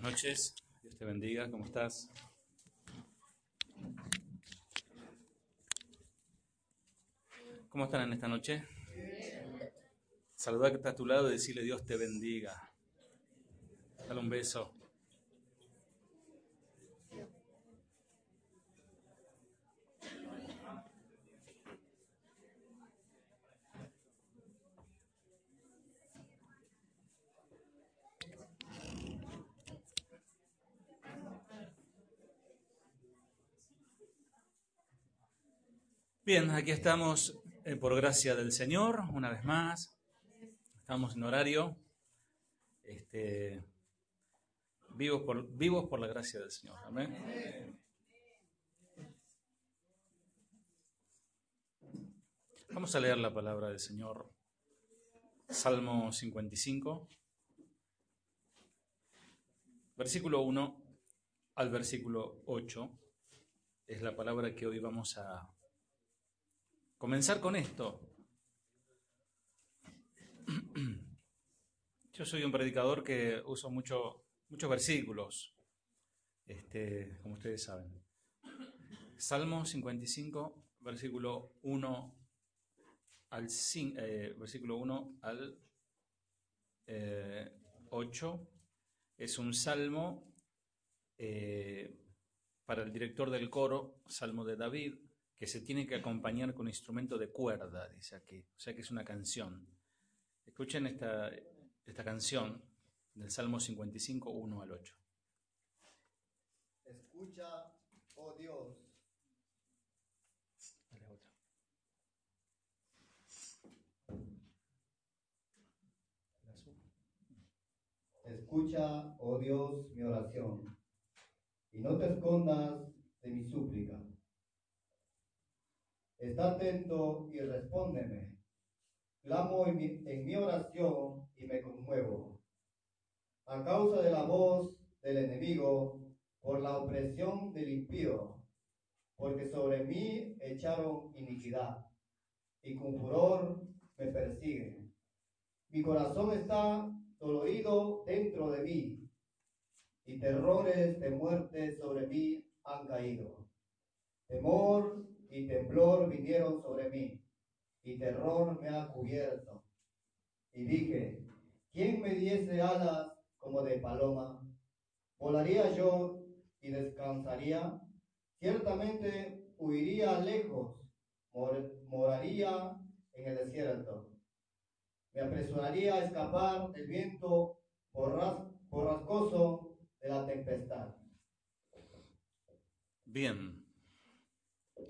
Buenas noches, Dios te bendiga, ¿cómo estás? ¿Cómo están en esta noche? Saludar que está a tu lado y decirle Dios te bendiga. Dale un beso. Bien, aquí estamos eh, por gracia del Señor, una vez más. Estamos en horario. Este, vivos, por, vivos por la gracia del Señor. Amén. Vamos a leer la palabra del Señor. Salmo 55, versículo 1 al versículo 8. Es la palabra que hoy vamos a comenzar con esto. Yo soy un predicador que uso mucho, muchos versículos, este, como ustedes saben. Salmo 55, versículo 1 al, eh, versículo 1 al 8. Eh, es un salmo eh, para el director del coro, Salmo de David, que se tiene que acompañar con instrumento de cuerda, dice aquí. O sea que es una canción. Escuchen esta, esta canción del Salmo 55, 1 al 8. Escucha, oh Dios. Escucha, oh Dios, mi oración, y no te escondas de mi súplica Está atento y respóndeme. Clamo en mi, oración y me conmuevo. A causa de la voz del enemigo, por la opresión del impío, porque sobre mí echaron iniquidad y con furor me persiguen. Mi corazón está dolorido dentro de mí y terrores de muerte sobre mí han caído. Temor y temblor vinieron sobre mí, y terror me ha cubierto. Y dije, ¿quién me diese alas como de paloma? ¿Volaría yo y descansaría? Ciertamente huiría lejos, moraría en el desierto. Me apresuraría a escapar del viento borrascoso de la tempestad. Bien,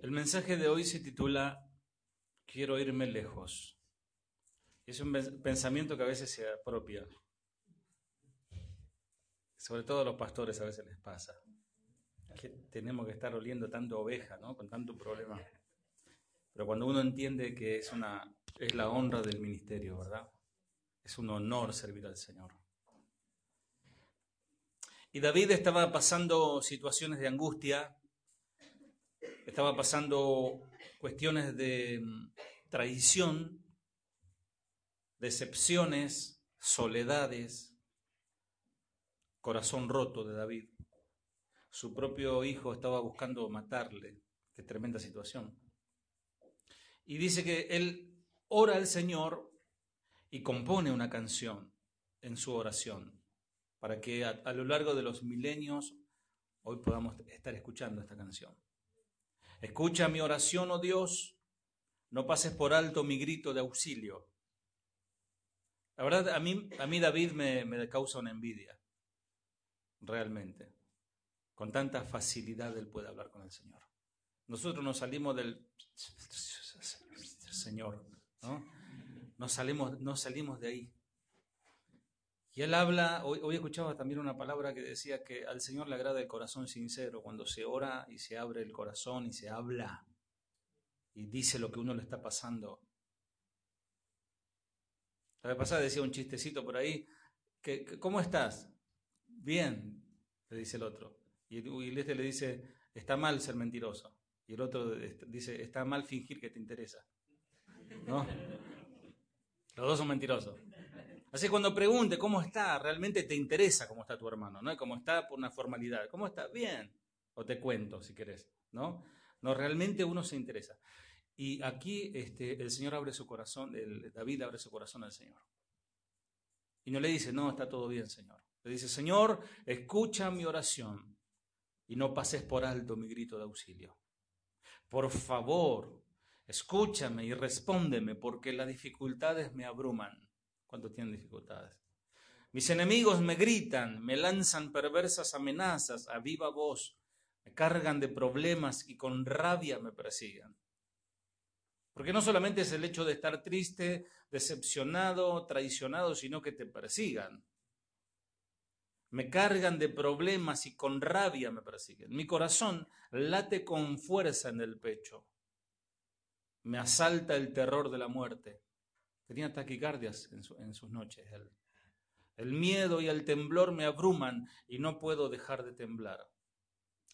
el mensaje de hoy se titula Quiero irme lejos. Es un pensamiento que a veces se apropia. Sobre todo a los pastores a veces les pasa. Que tenemos que estar oliendo tanto oveja, ¿no? Con tanto problema. Pero cuando uno entiende que es una es la honra del ministerio, ¿verdad? Es un honor servir al Señor. Y David estaba pasando situaciones de angustia, estaba pasando cuestiones de mm, traición, decepciones, soledades, corazón roto de David. Su propio hijo estaba buscando matarle. Qué tremenda situación. Y dice que él ora al Señor y compone una canción en su oración para que a, a lo largo de los milenios hoy podamos estar escuchando esta canción. Escucha mi oración, oh Dios, no pases por alto mi grito de auxilio. La verdad, a mí, a mí David me, me causa una envidia, realmente. Con tanta facilidad él puede hablar con el Señor. Nosotros nos salimos del Señor, ¿no? Salimos, no salimos de ahí. Y él habla, hoy, escuchaba también una palabra que decía que al Señor le agrada el corazón sincero, cuando se ora y se abre el corazón y se habla y dice lo que uno le está pasando. La vez pasada decía un chistecito por ahí, que, ¿cómo estás? Bien, le dice el otro. Y, y este le dice, está mal ser mentiroso. Y el otro dice, está mal fingir que te interesa. ¿No? Los dos son mentirosos. Así que cuando pregunte cómo está, realmente te interesa cómo está tu hermano, no cómo está por una formalidad. ¿Cómo está? Bien. O te cuento si querés, ¿no? No, realmente uno se interesa. Y aquí este, el Señor abre su corazón, David abre su corazón al Señor. Y no le dice, no, está todo bien, Señor. Le dice, Señor, escucha mi oración y no pases por alto mi grito de auxilio. Por favor, escúchame y respóndeme porque las dificultades me abruman cuando tienen dificultades. Mis enemigos me gritan, me lanzan perversas amenazas a viva voz, me cargan de problemas y con rabia me persiguen. Porque no solamente es el hecho de estar triste, decepcionado, traicionado, sino que te persigan. Me cargan de problemas y con rabia me persiguen. Mi corazón late con fuerza en el pecho. Me asalta el terror de la muerte. Tenía taquicardias en, sus noches. el miedo y el temblor me abruman y no puedo dejar de temblar.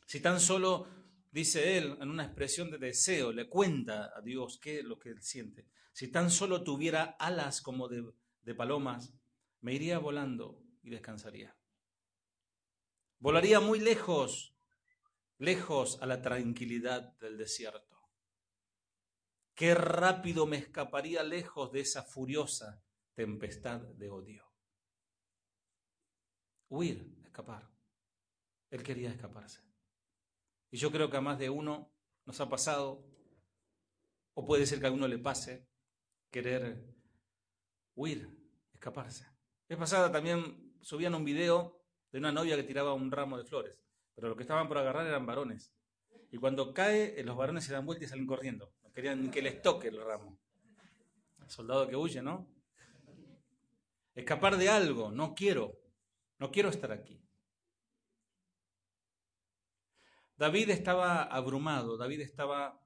Si tan solo dice él en una expresión de deseo, le cuenta a Dios qué es lo que él siente. Si tan solo tuviera alas como de palomas, me iría volando y descansaría. Volaría muy lejos, lejos a la tranquilidad del desierto. Qué rápido me escaparía lejos de esa furiosa tempestad de odio. Huir, escapar. Él quería escaparse. Y yo creo que a más de uno nos ha pasado, o puede ser que a uno le pase, querer huir, escaparse. Es pasada también subían un video de una novia que tiraba un ramo de flores, pero lo que estaban por agarrar eran varones. Y cuando cae, los varones se dan vuelta y salen corriendo. Querían que les toque el ramo. El soldado que huye, ¿no? Escapar de algo, no quiero, no quiero estar aquí. David estaba abrumado, David estaba,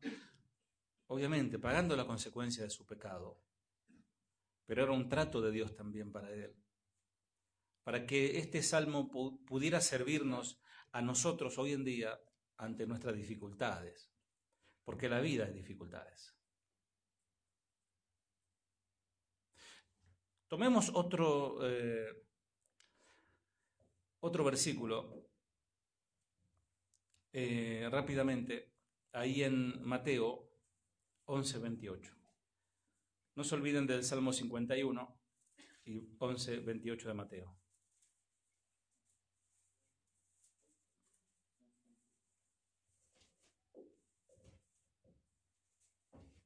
obviamente, pagando la consecuencia de su pecado, pero era un trato de Dios también para él, para que este salmo pudiera servirnos a nosotros hoy en día ante nuestras dificultades, porque la vida es dificultades. Tomemos otro, eh, otro versículo eh, rápidamente ahí en Mateo 11, 28. No se olviden del Salmo 51 y 11, 28 de Mateo.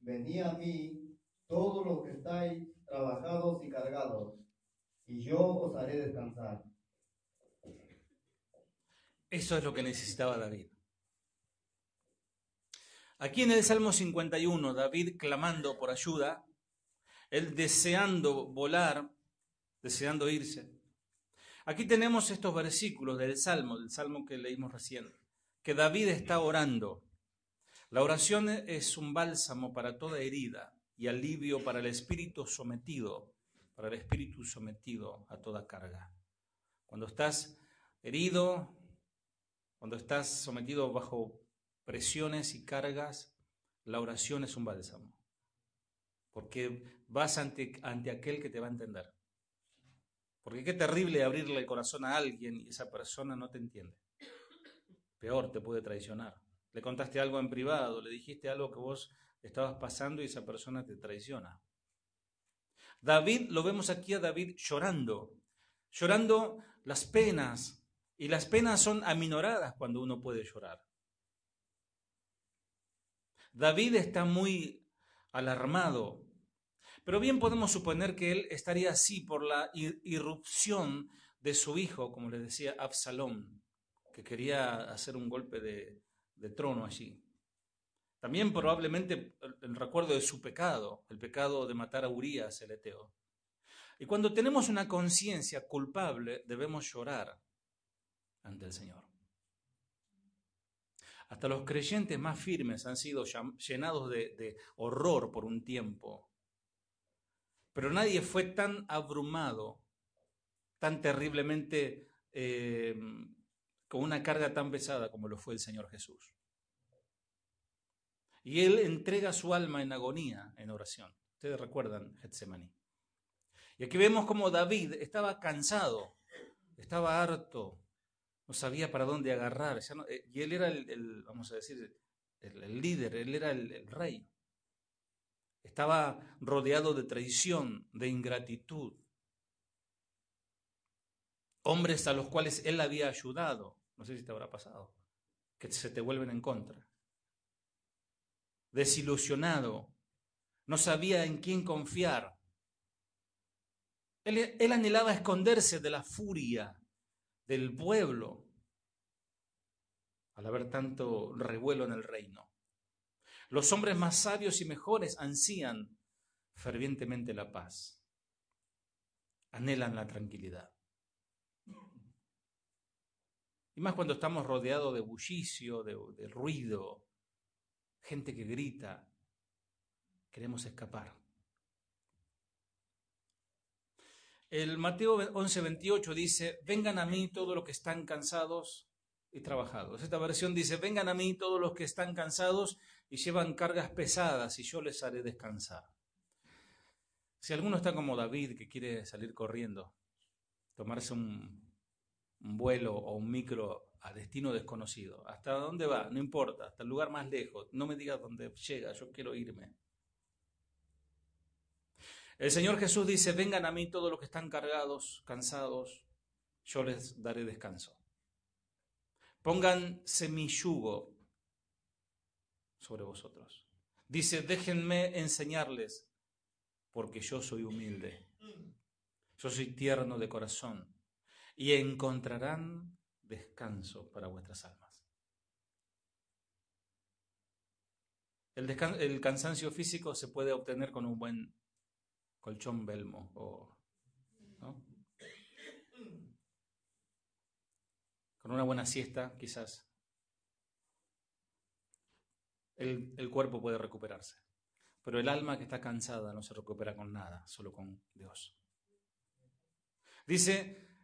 Venid a mí todos los que estáis trabajados y cargados, y yo os haré descansar. Eso es lo que necesitaba David. Aquí en el Salmo 51, David clamando por ayuda, él deseando volar, deseando irse. Aquí tenemos estos versículos del Salmo, del Salmo que leímos recién, que David está orando. La oración es un bálsamo para toda herida y alivio para el espíritu sometido, para el espíritu sometido a toda carga. Cuando estás herido, cuando estás sometido bajo presiones y cargas, la oración es un bálsamo. Porque vas ante, ante aquel que te va a entender. Porque qué terrible abrirle el corazón a alguien y esa persona no te entiende. Peor, te puede traicionar. Le contaste algo en privado, le dijiste algo que vos estabas pasando y esa persona te traiciona. David, lo vemos aquí a David llorando, llorando las penas, y las penas son aminoradas cuando uno puede llorar. David está muy alarmado, pero bien podemos suponer que él estaría así por la irrupción de su hijo, como le decía Absalón, que quería hacer un golpe de, trono allí. También probablemente el recuerdo de su pecado, el pecado de matar a Urias, el Eteo. Y cuando tenemos una conciencia culpable, debemos llorar ante el Señor. Hasta los creyentes más firmes han sido llenados de, horror por un tiempo. Pero nadie fue tan abrumado, tan terriblemente, eh, con una carga tan pesada como lo fue el Señor Jesús. Y Él entrega su alma en agonía, en oración. Ustedes recuerdan Getsemaní. Y aquí vemos como David estaba cansado, estaba harto, no sabía para dónde agarrar. Eh, y él era el, vamos a decir, el, líder, él era el rey. Estaba rodeado de traición, de ingratitud. Hombres a los cuales él había ayudado, no sé si te habrá pasado, que se te vuelven en contra. Desilusionado, no sabía en quién confiar. Él, anhelaba esconderse de la furia del pueblo al haber tanto revuelo en el reino. Los hombres más sabios y mejores ansían fervientemente la paz, anhelan la tranquilidad. Y más cuando estamos rodeados de bullicio, de, ruido, gente que grita, queremos escapar. El Mateo 11:28 dice, vengan a mí todos los que están cansados y trabajados. Esta versión dice, vengan a mí todos los que están cansados y llevan cargas pesadas y yo les haré descansar. Si alguno está como David que quiere salir corriendo, tomarse un, vuelo o un micro a destino desconocido, ¿hasta dónde va? No importa, hasta el lugar más lejos, no me digas dónde llega, yo quiero irme. El Señor Jesús dice, vengan a mí todos los que están cargados, cansados, yo les daré descanso. Pónganse mi yugo sobre vosotros. Dice, déjenme enseñarles, porque yo soy humilde. Yo soy tierno de corazón y encontrarán descanso para vuestras almas. El, el, cansancio físico se puede obtener con un buen colchón belmo o con una buena siesta quizás el, cuerpo puede recuperarse. Pero el alma que está cansada no se recupera con nada, solo con Dios. Dice,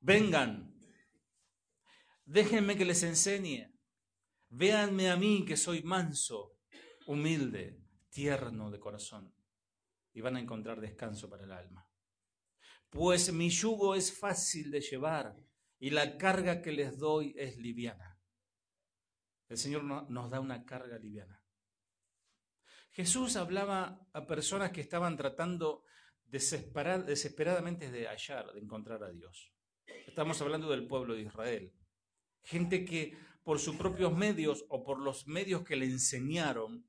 vengan, déjenme que les enseñe, véanme a mí que soy manso, humilde, tierno de corazón, y van a encontrar descanso para el alma. Pues mi yugo es fácil de llevar y la carga que les doy es liviana. El Señor nos da una carga liviana. Jesús hablaba a personas que estaban tratando desesperadamente de hallar, de encontrar a Dios. Estamos hablando del pueblo de Israel. Gente que por sus propios medios o por los medios que le enseñaron,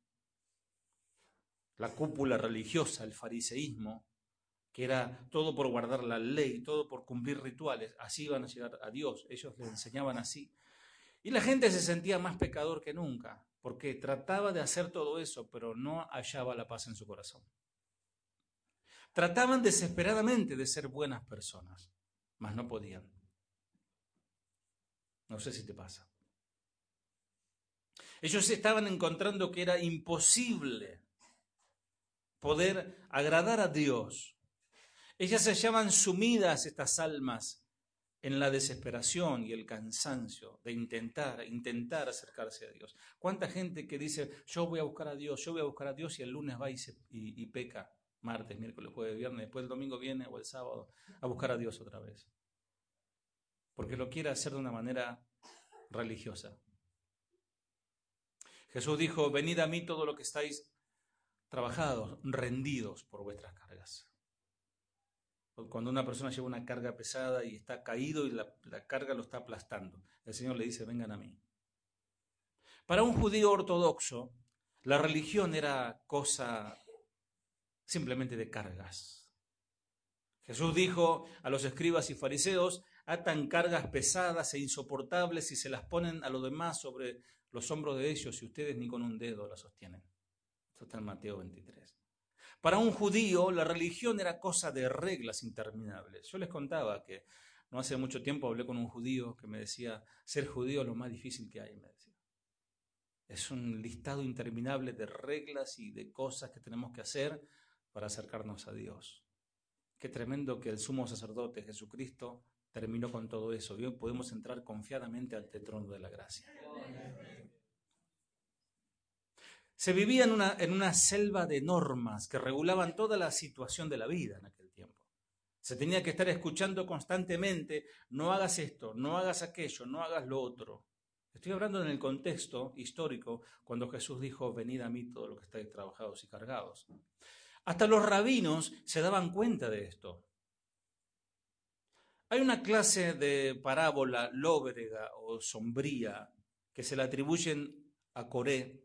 la cúpula religiosa, el fariseísmo, que era todo por guardar la ley, todo por cumplir rituales, así iban a llegar a Dios. Ellos le enseñaban así. Y la gente se sentía más pecador que nunca, porque trataba de hacer todo eso, pero no hallaba la paz en su corazón. Trataban desesperadamente de ser buenas personas, mas no podían. No sé si te pasa. Ellos estaban encontrando que era imposible poder agradar a Dios. Ellas se hallaban sumidas, estas almas, en la desesperación y el cansancio de intentar, intentar acercarse a Dios. ¿Cuánta gente que dice, yo voy a buscar a Dios, yo voy a buscar a Dios y el lunes va y, y, peca, martes, miércoles, jueves, viernes, después el domingo viene o el sábado a buscar a Dios otra vez? Porque lo quiere hacer de una manera religiosa. Jesús dijo, venid a mí todo lo que estáis trabajados, rendidos por vuestras cargas. Cuando una persona lleva una carga pesada y está caído y la, carga lo está aplastando, el Señor le dice, vengan a mí. Para un judío ortodoxo, la religión era cosa simplemente de cargas. Jesús dijo a los escribas y fariseos, atan cargas pesadas e insoportables y se las ponen a los demás sobre los hombros de ellos y ustedes ni con un dedo la sostienen. Esto está en Mateo 23. Para un judío la religión era cosa de reglas interminables. Yo les contaba que no hace mucho tiempo hablé con un judío que me decía, ser judío es lo más difícil que hay, me decía. Es un listado interminable de reglas y de cosas que tenemos que hacer para acercarnos a Dios. Qué tremendo que el sumo sacerdote Jesucristo terminó con todo eso. hoy podemos entrar confiadamente al trono de la gracia. Se vivía en una, en una selva de normas que regulaban toda la situación de la vida en aquel tiempo. Se tenía que estar escuchando constantemente, no hagas esto, no hagas aquello, no hagas lo otro. Estoy hablando en el contexto histórico cuando Jesús dijo, venid a mí todos los que estáis trabajados y cargados. Hasta los rabinos se daban cuenta de esto. Hay una clase de parábola lóbrega o sombría que se le atribuyen a Coré.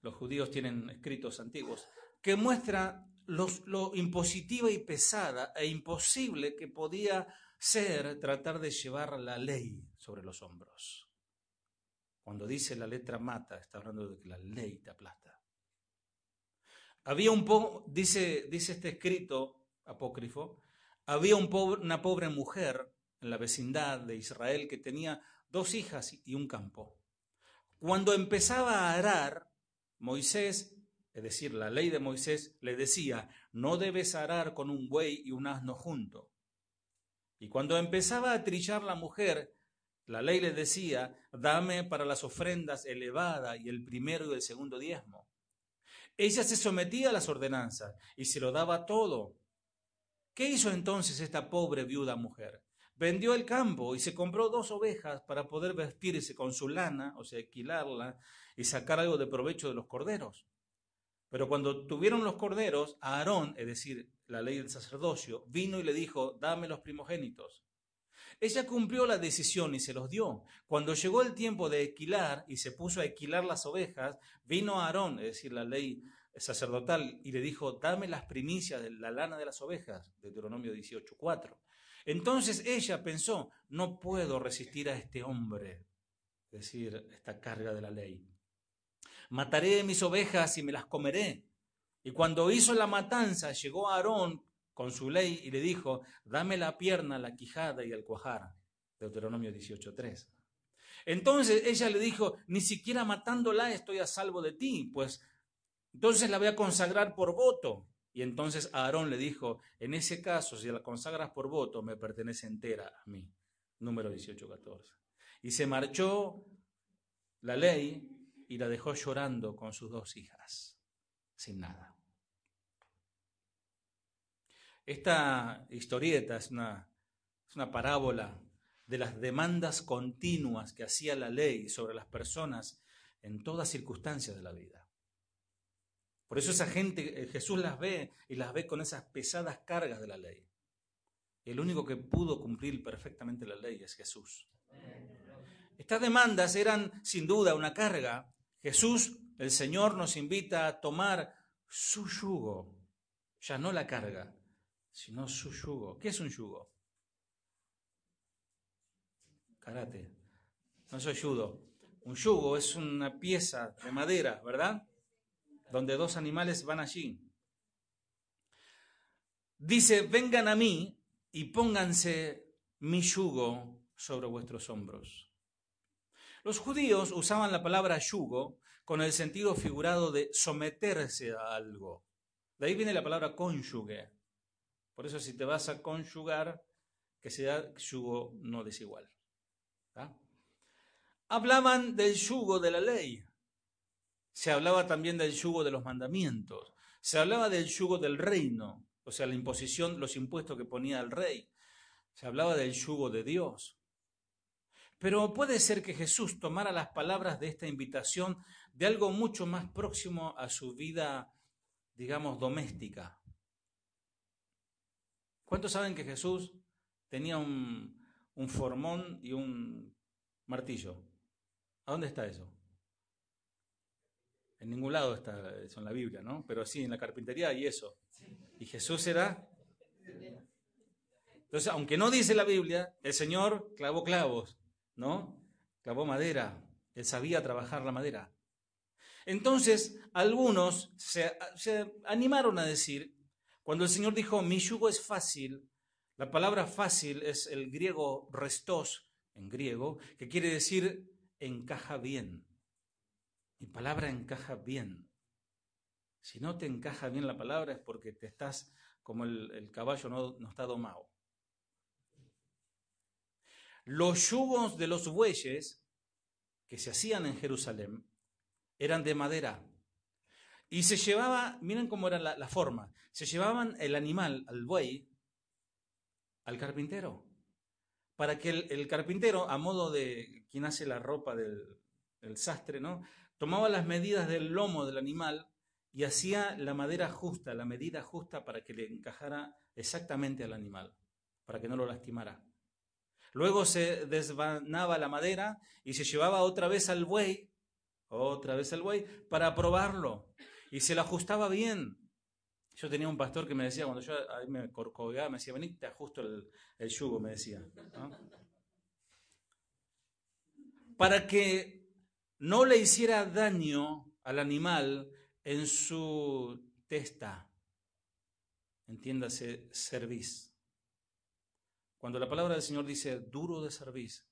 Los judíos tienen escritos antiguos que muestra lo impositiva y pesada e imposible que podía ser tratar de llevar la ley sobre los hombros. Cuando dice la letra mata, está hablando de que la ley te aplasta. Había un poco, dice, dice este escrito apócrifo, había un una pobre mujer en la vecindad de Israel que tenía dos hijas y un campo. Cuando empezaba a arar, Moisés, es decir, la ley de Moisés, le decía, no debes arar con un buey y un asno junto. Y cuando empezaba a trillar la mujer, la ley le decía, dame para las ofrendas elevada y el primero y el segundo diezmo. Ella se sometía a las ordenanzas y se lo daba todo. ¿Qué hizo entonces esta pobre viuda mujer? Vendió el campo y se compró dos ovejas para poder vestirse con su lana, o sea, alquilarla y sacar algo de provecho de los corderos. Pero cuando tuvieron los corderos, Aarón, es decir, la ley del sacerdocio, vino y le dijo, dame los primogénitos. Ella cumplió la decisión y se los dio. Cuando llegó el tiempo de equilar y se puso a equilar las ovejas, vino Aarón, es decir, la ley sacerdotal, y le dijo, dame las primicias de la lana de las ovejas, Deuteronomio 18.4. Entonces ella pensó, no puedo resistir a este hombre, es decir, esta carga de la ley. Mataré mis ovejas y me las comeré. Y cuando hizo la matanza, llegó Aarón con su ley y le dijo, dame la pierna, la quijada y el cuajar. Deuteronomio 18.3. Entonces ella le dijo, ni siquiera matándola estoy a salvo de ti, pues entonces la voy a consagrar por voto. Y entonces Aarón le dijo, en ese caso, si la consagras por voto, me pertenece entera a mí. Número 18.14. Y se marchó la ley y la dejó llorando con sus dos hijas, sin nada. Esta historieta es una, parábola de las demandas continuas que hacía la ley sobre las personas en todas circunstancias de la vida. Por eso esa gente, eh, Jesús las ve y las ve con esas pesadas cargas de la ley. El único que pudo cumplir perfectamente la ley es Jesús. Estas demandas eran sin duda una carga. Jesús, el Señor, nos invita a tomar su yugo, ya no la carga, sino su yugo. ¿Qué es un yugo? Karate. No soy judo. Un yugo es una pieza de madera, ¿verdad? Donde dos animales van allí. Dice, vengan a mí y pónganse mi yugo sobre vuestros hombros. Los judíos usaban la palabra yugo con el sentido figurado de someterse a algo. De ahí viene la palabra cónyuge. Por eso si te vas a conyugar, que sea yugo no desigual. Hablaban del yugo de la ley. Se hablaba también del yugo de los mandamientos. Se hablaba del yugo del reino, o sea, la imposición, los impuestos que ponía el rey. Se hablaba del yugo de Dios. Pero puede ser que Jesús tomara las palabras de esta invitación de algo mucho más próximo a su vida, digamos, doméstica. ¿Cuántos saben que Jesús tenía un, formón y un martillo? ¿A dónde está eso? En ningún lado está eso en la Biblia, ¿no? Pero sí, en la carpintería y eso. Y Jesús era... Entonces, aunque no dice la Biblia, el Señor clavó clavos, ¿no? Clavó madera. Él sabía trabajar la madera. Entonces, algunos se animaron a decir, cuando el Señor dijo, mi yugo es fácil, la palabra fácil es el griego restos, en griego, que quiere decir encaja bien. Mi palabra encaja bien. Si no te encaja bien la palabra es porque te estás como el, caballo no, no está domado. Los yugos de los bueyes que se hacían en Jerusalén eran de madera. Y se llevaba, miren cómo era la, forma, se llevaban el animal, al buey, al carpintero, para que el, el carpintero, a modo de quien hace la ropa del, del sastre, ¿no? Tomaba las medidas del lomo del animal y hacía la madera justa, la medida justa para que le encajara exactamente al animal, para que no lo lastimara. Luego se desvanaba la madera y se llevaba otra vez al buey, otra vez al buey, para probarlo. Y se lo ajustaba bien. Yo tenía un pastor que me decía, cuando yo ahí me corcovaba, me decía, vení, te ajusto el, el yugo, me decía. Para que no le hiciera daño al animal en su testa. Entiéndase, cerviz. Cuando la palabra del Señor dice duro de cerviz,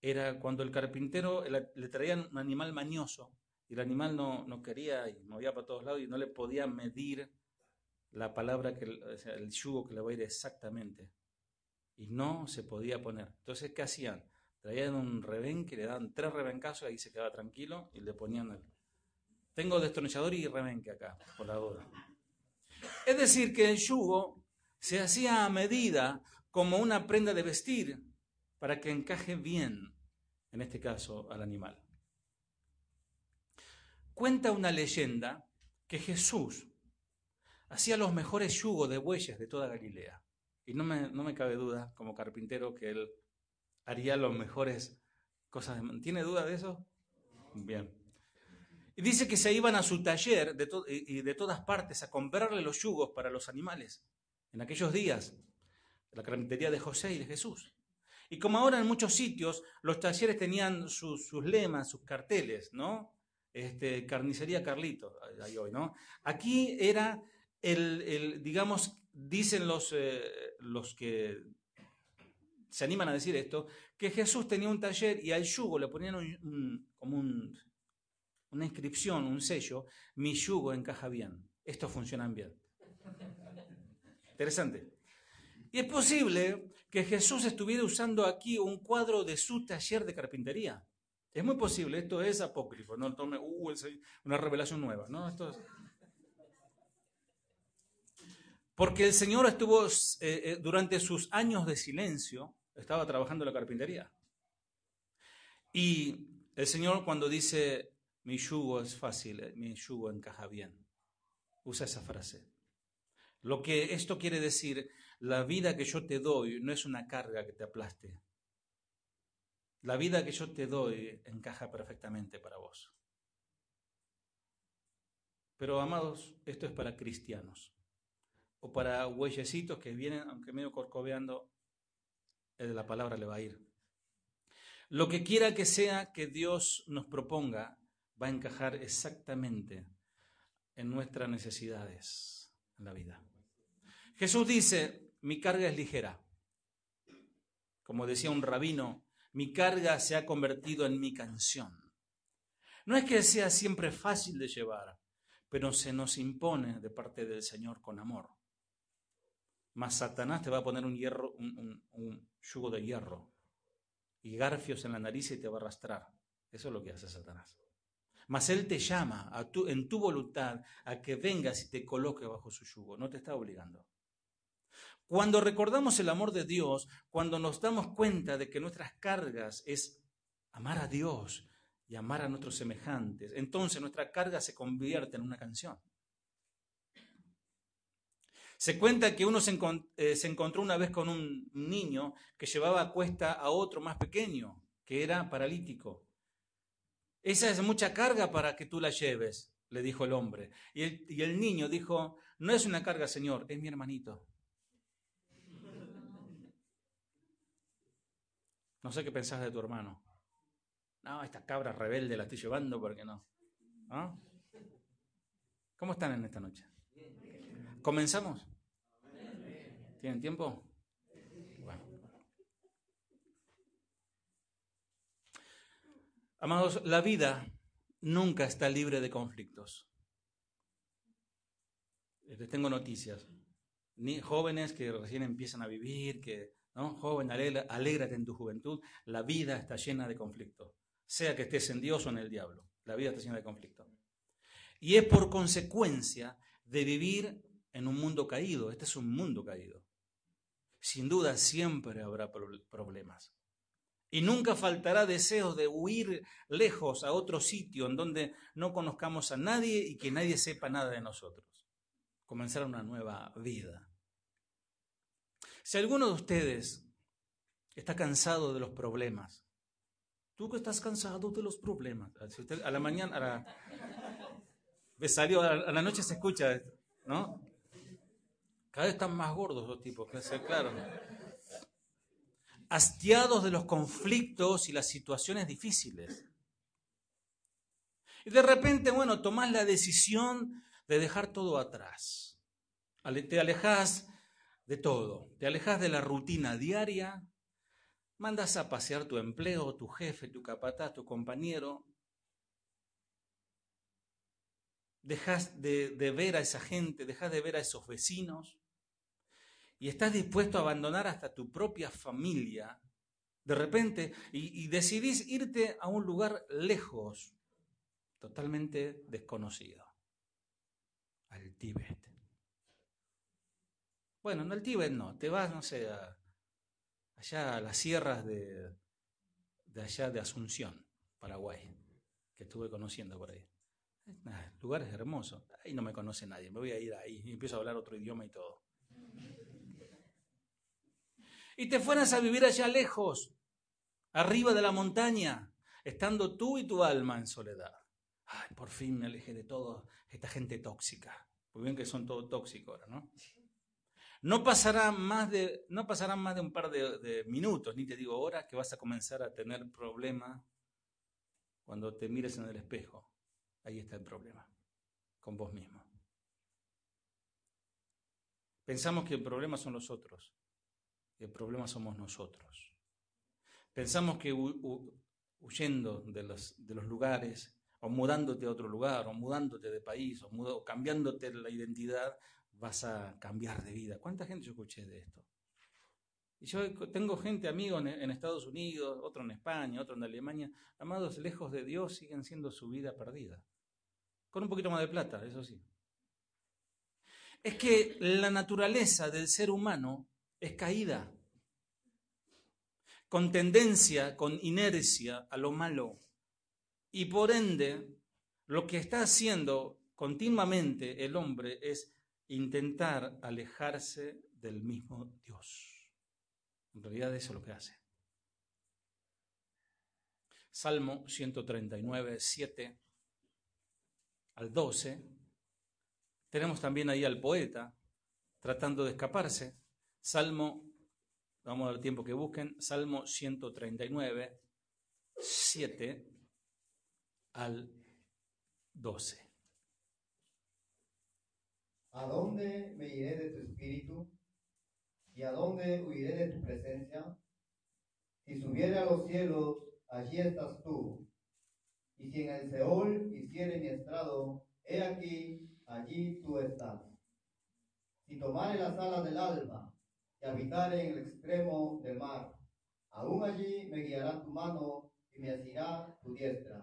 era cuando el carpintero le traían un animal mañoso y el animal no, no quería y movía para todos lados y no le podía medir la palabra, que, el yugo que le va a ir exactamente. Y no se podía poner. Entonces, ¿qué hacían? Traían un rebenque, le daban tres rebencazos y ahí se quedaba tranquilo y le ponían el... Tengo destornillador y rebenque acá, por la duda. Es decir, que el yugo se hacía a medida como una prenda de vestir para que encaje bien, en este caso, al animal. Cuenta una leyenda que Jesús hacía los mejores yugos de bueyes de toda Galilea. Y no me, no me cabe duda, como carpintero, que él haría los mejores cosas. De... ¿Tiene duda de eso? Bien. Y dice que se iban a su taller de y de todas partes a comprarle los yugos para los animales. En aquellos días, la carpintería de José y de Jesús. Y como ahora en muchos sitios los talleres tenían sus, sus lemas, sus carteles, ¿no? Este, carnicería Carlito, ahí hoy, ¿no? Aquí era el, digamos, dicen los, eh, los que se animan a decir esto, que Jesús tenía un taller y al yugo le ponían como un, una inscripción, un sello, mi yugo encaja bien, estos funcionan bien. Interesante. Y es posible que Jesús estuviera usando aquí un cuadro de su taller de carpintería. Es muy posible, esto es apócrifo, no tome uh, una revelación nueva, ¿no? Esto es... Porque el Señor estuvo eh, eh, durante sus años de silencio, estaba trabajando en la carpintería. Y el Señor cuando dice, mi yugo es fácil, eh, mi yugo encaja bien, usa esa frase. Lo que esto quiere decir, la vida que yo te doy no es una carga que te aplaste, la vida que yo te doy encaja perfectamente para vos. Pero amados, esto es para cristianos o para huellecitos que vienen, aunque medio corcoveando, el de la palabra le va a ir. Lo que quiera que sea que Dios nos proponga va a encajar exactamente en nuestras necesidades en la vida. Jesús dice, mi carga es ligera. Como decía un rabino, mi carga se ha convertido en mi canción. No es que sea siempre fácil de llevar, pero se nos impone de parte del Señor con amor. Mas Satanás te va a poner un, hierro, un, yugo de hierro y garfios en la nariz y te va a arrastrar. Eso es lo que hace Satanás. Mas Él te llama a tu, en tu voluntad a que vengas y te coloque bajo su yugo. No te está obligando. Cuando recordamos el amor de Dios, cuando nos damos cuenta de que nuestras cargas es amar a Dios y amar a nuestros semejantes, entonces nuestra carga se convierte en una canción. Se cuenta que uno se, eh, encontró una vez con un niño que llevaba a cuesta a otro más pequeño, que era paralítico. Esa es mucha carga para que tú la lleves, le dijo el hombre. Y el niño dijo, no es una carga, Señor, es mi hermanito. No sé qué pensás de tu hermano. No, esta cabra rebelde la estoy llevando porque no. ¿Ah? ¿Cómo están en esta noche? ¿Comenzamos? ¿Tienen tiempo? Bueno. Amados, la vida nunca está libre de conflictos. Les tengo noticias. Ni jóvenes que recién empiezan a vivir, que Joven, alégrate en tu juventud. La vida está llena de conflictos. sea que estés en Dios o en el diablo. La vida está llena de conflicto. Y es por consecuencia de vivir en un mundo caído. Este es un mundo caído. Sin duda siempre habrá problemas. Y nunca faltará deseos de huir lejos a otro sitio en donde no conozcamos a nadie y que nadie sepa nada de nosotros. Comenzar una nueva vida. Si alguno de ustedes está cansado de los problemas, tú que estás cansado de los problemas, a la mañana, a la, noche se escucha, ¿no? Cada vez están más gordos los tipos, claro. Hastiados de los conflictos y las situaciones difíciles. Y de repente, bueno, tomás la decisión de dejar todo atrás. Te alejas de todo. Te alejas de la rutina diaria. Mandas a pasear tu empleo, tu jefe, tu capataz, tu compañero. Dejas de, ver a esa gente, dejas de ver a esos vecinos y estás dispuesto a abandonar hasta tu propia familia, de repente, y, decidís irte a un lugar lejos, totalmente desconocido, al Tíbet. Bueno, no al Tíbet no, te vas, no sé, allá a las sierras de, de allá de Asunción, Paraguay, que estuve conociendo por ahí. lugares hermosos. Ahí no me conoce nadie, me voy a ir ahí y empiezo a hablar otro idioma y todo y te fueras a vivir allá lejos, arriba de la montaña, estando tú y tu alma en soledad. Ay, por fin me alejé de toda esta gente tóxica. Muy bien que son todos tóxicos ahora, ¿no? No pasará más de, no más de un par de, minutos, ni te digo horas, que vas a comenzar a tener problemas cuando te mires en el espejo. Ahí está el problema, con vos mismo. Pensamos que el problema son los otros. El problema somos nosotros. Pensamos que huyendo de los, de los, lugares, o mudándote a otro lugar, o mudándote de país, o, cambiándote la identidad, vas a cambiar de vida. ¿Cuánta gente yo escuché de esto? Y yo tengo gente, amigos en, Estados Unidos, otro en España, otro en Alemania, amados lejos de Dios, siguen siendo su vida perdida. Con un poquito más de plata, eso sí. Es que la naturaleza del ser humano es caída, con tendencia, con inercia a lo malo. Y por ende, lo que está haciendo continuamente el hombre es intentar alejarse del mismo Dios. En realidad eso es lo que hace. Salmo 139, 7 al 12. Tenemos también ahí al poeta tratando de escaparse. Salmo, vamos al tiempo que busquen, Salmo 139, 7 al 12. ¿A dónde me iré de tu espíritu? ¿Y a dónde huiré de tu presencia? Si subiere a los cielos, allí estás tú. Y si en el Seol hiciere mi estrado, he aquí, allí tú estás. Si tomare las alas del alba, y habitaré en el extremo del mar. Aún allí me guiará tu mano y me asirá tu diestra.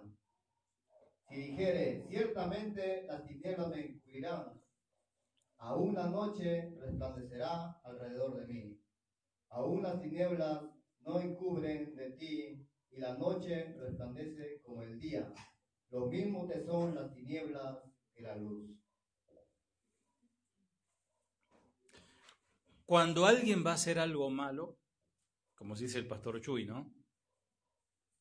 Si dijere, ciertamente las tinieblas me encubrirán, aún la noche resplandecerá alrededor de mí. Aún las tinieblas no encubren de ti, y la noche resplandece como el día. Lo mismo te son las tinieblas que la luz. Cuando alguien va a hacer algo malo, como dice el pastor Chuy, ¿no?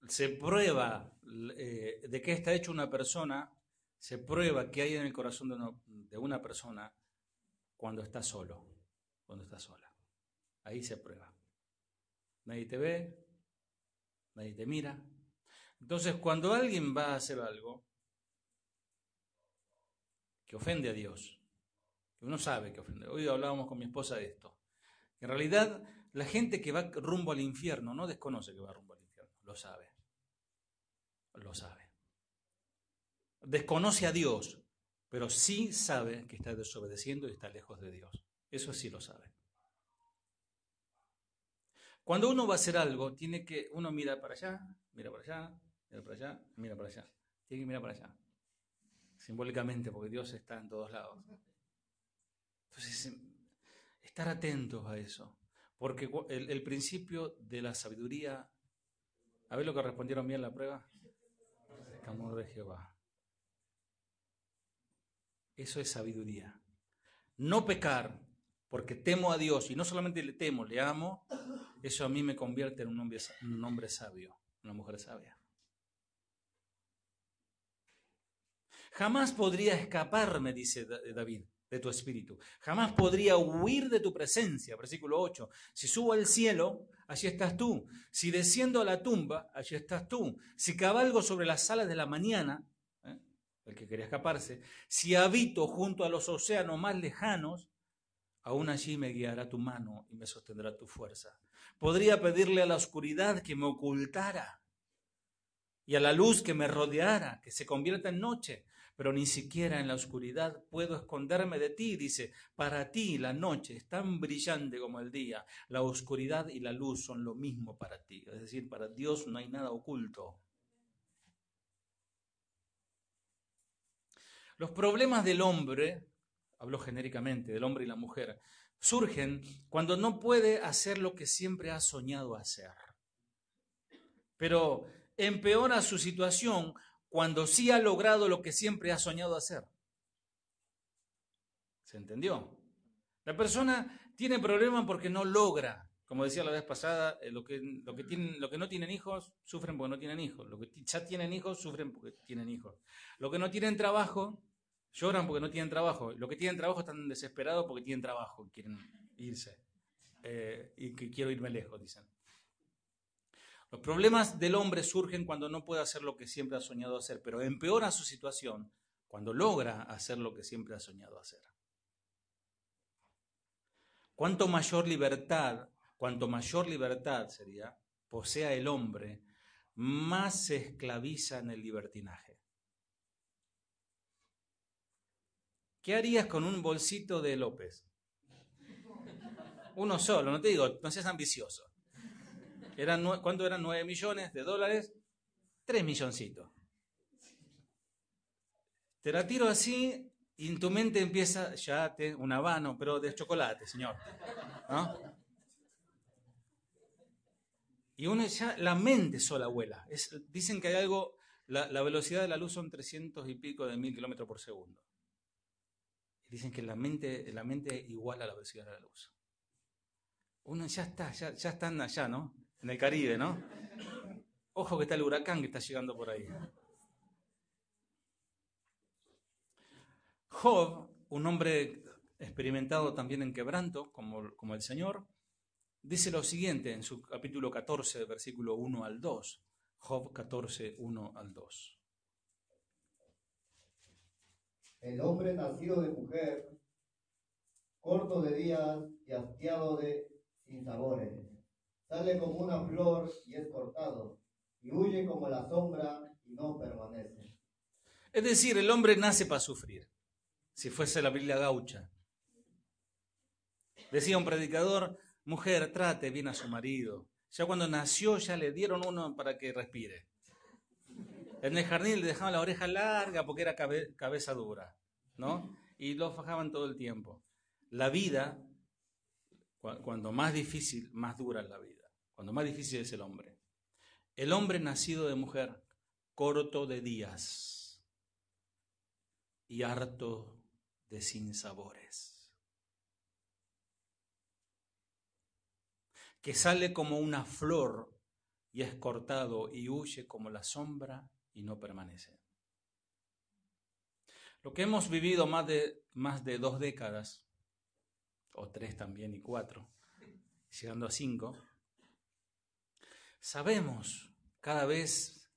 Se prueba eh, de qué está hecho una persona, se prueba qué hay en el corazón de, de una persona cuando está solo, cuando está sola. Ahí se prueba. Nadie te ve, nadie te mira. Entonces, cuando alguien va a hacer algo que ofende a Dios, que uno sabe que ofende, hoy hablábamos con mi esposa de esto, en realidad, la gente que va rumbo al infierno no desconoce que va rumbo al infierno, lo sabe. Lo sabe. Desconoce a Dios, pero sí sabe que está desobedeciendo y está lejos de Dios. Eso sí lo sabe. Cuando uno va a hacer algo, tiene que, uno mira para allá, mira para allá, mira para allá, mira para allá. Tiene que mirar para allá. Simbólicamente, porque Dios está en todos lados. Entonces, estar atentos a eso. Porque el, el principio de la sabiduría. ¿A ver lo que respondieron bien la prueba? El amor de Jehová. Eso es sabiduría. No pecar, porque temo a Dios y no solamente le temo, le amo, eso a mí me convierte en un hombre, un hombre sabio, una mujer sabia. Jamás podría escaparme, dice David, de tu espíritu. Jamás podría huir de tu presencia. Versículo 8. Si subo al cielo, allí estás tú. Si desciendo a la tumba, allí estás tú. Si cabalgo sobre las alas de la mañana, ¿eh? El que quería escaparse, si habito junto a los océanos más lejanos, aún allí me guiará tu mano y me sostendrá tu fuerza. Podría pedirle a la oscuridad que me ocultara y a la luz que me rodeara, que se convierta en noche pero ni siquiera en la oscuridad puedo esconderme de ti, dice, para ti la noche es tan brillante como el día, la oscuridad y la luz son lo mismo para ti, es decir, para Dios no hay nada oculto. Los problemas del hombre, hablo genéricamente, del hombre y la mujer, surgen cuando no puede hacer lo que siempre ha soñado hacer. Pero empeora su situación cuando sí ha logrado lo que siempre ha soñado hacer. ¿Se entendió? La persona tiene problemas porque no logra. Como decía la vez pasada, eh, lo que, lo, que tienen, lo que no tienen hijos sufren porque no tienen hijos. Lo que ya tienen hijos sufren porque tienen hijos. Lo que no tienen trabajo lloran porque no tienen trabajo. Lo que tienen trabajo están desesperados porque tienen trabajo y quieren irse. Eh, y que quiero irme lejos, dicen. Los problemas del hombre surgen cuando no puede hacer lo que siempre ha soñado hacer, pero empeora su situación cuando logra hacer lo que siempre ha soñado hacer. Cuanto mayor libertad, cuanto mayor libertad sería, posea el hombre, más se esclaviza en el libertinaje. ¿Qué harías con un bolsito de López? Uno solo, no te digo, no seas ambicioso. Eran, ¿Cuánto eran? 9 millones de dólares. 3 milloncitos. Te la tiro así y en tu mente empieza, ya te, un habano, pero de chocolate, señor. Y uno ya, la mente sola vuela. dicen que hay algo, la, velocidad de la luz son 300 y pico de mil kilómetros por segundo. Dicen que la mente, la mente iguala la velocidad de la luz. Uno ya está, ya, ya están allá, ¿no? en el Caribe, ¿no? Ojo que está el huracán que está llegando por ahí. Job, un hombre experimentado también en quebranto, como, como el Señor, dice lo siguiente en su capítulo 14, versículo 1 al 2. Job 14, 1 al 2. El hombre nacido de mujer, corto de días y hastiado de sinsabores sale como una flor y es cortado, y huye como la sombra y no permanece. Es decir, el hombre nace para sufrir, si fuese la Biblia gaucha. Decía un predicador, mujer, trate bien a su marido. Ya cuando nació ya le dieron uno para que respire. En el jardín le dejaban la oreja larga porque era cabeza dura, ¿no? Y lo fajaban todo el tiempo. La vida, cuando más difícil, más dura es la vida cuando más difícil es el hombre. El hombre nacido de mujer, corto de días y harto de sinsabores. Que sale como una flor y es cortado y huye como la sombra y no permanece. Lo que hemos vivido más de, más de dos décadas, o tres también y cuatro, llegando a cinco, Sabemos cada vez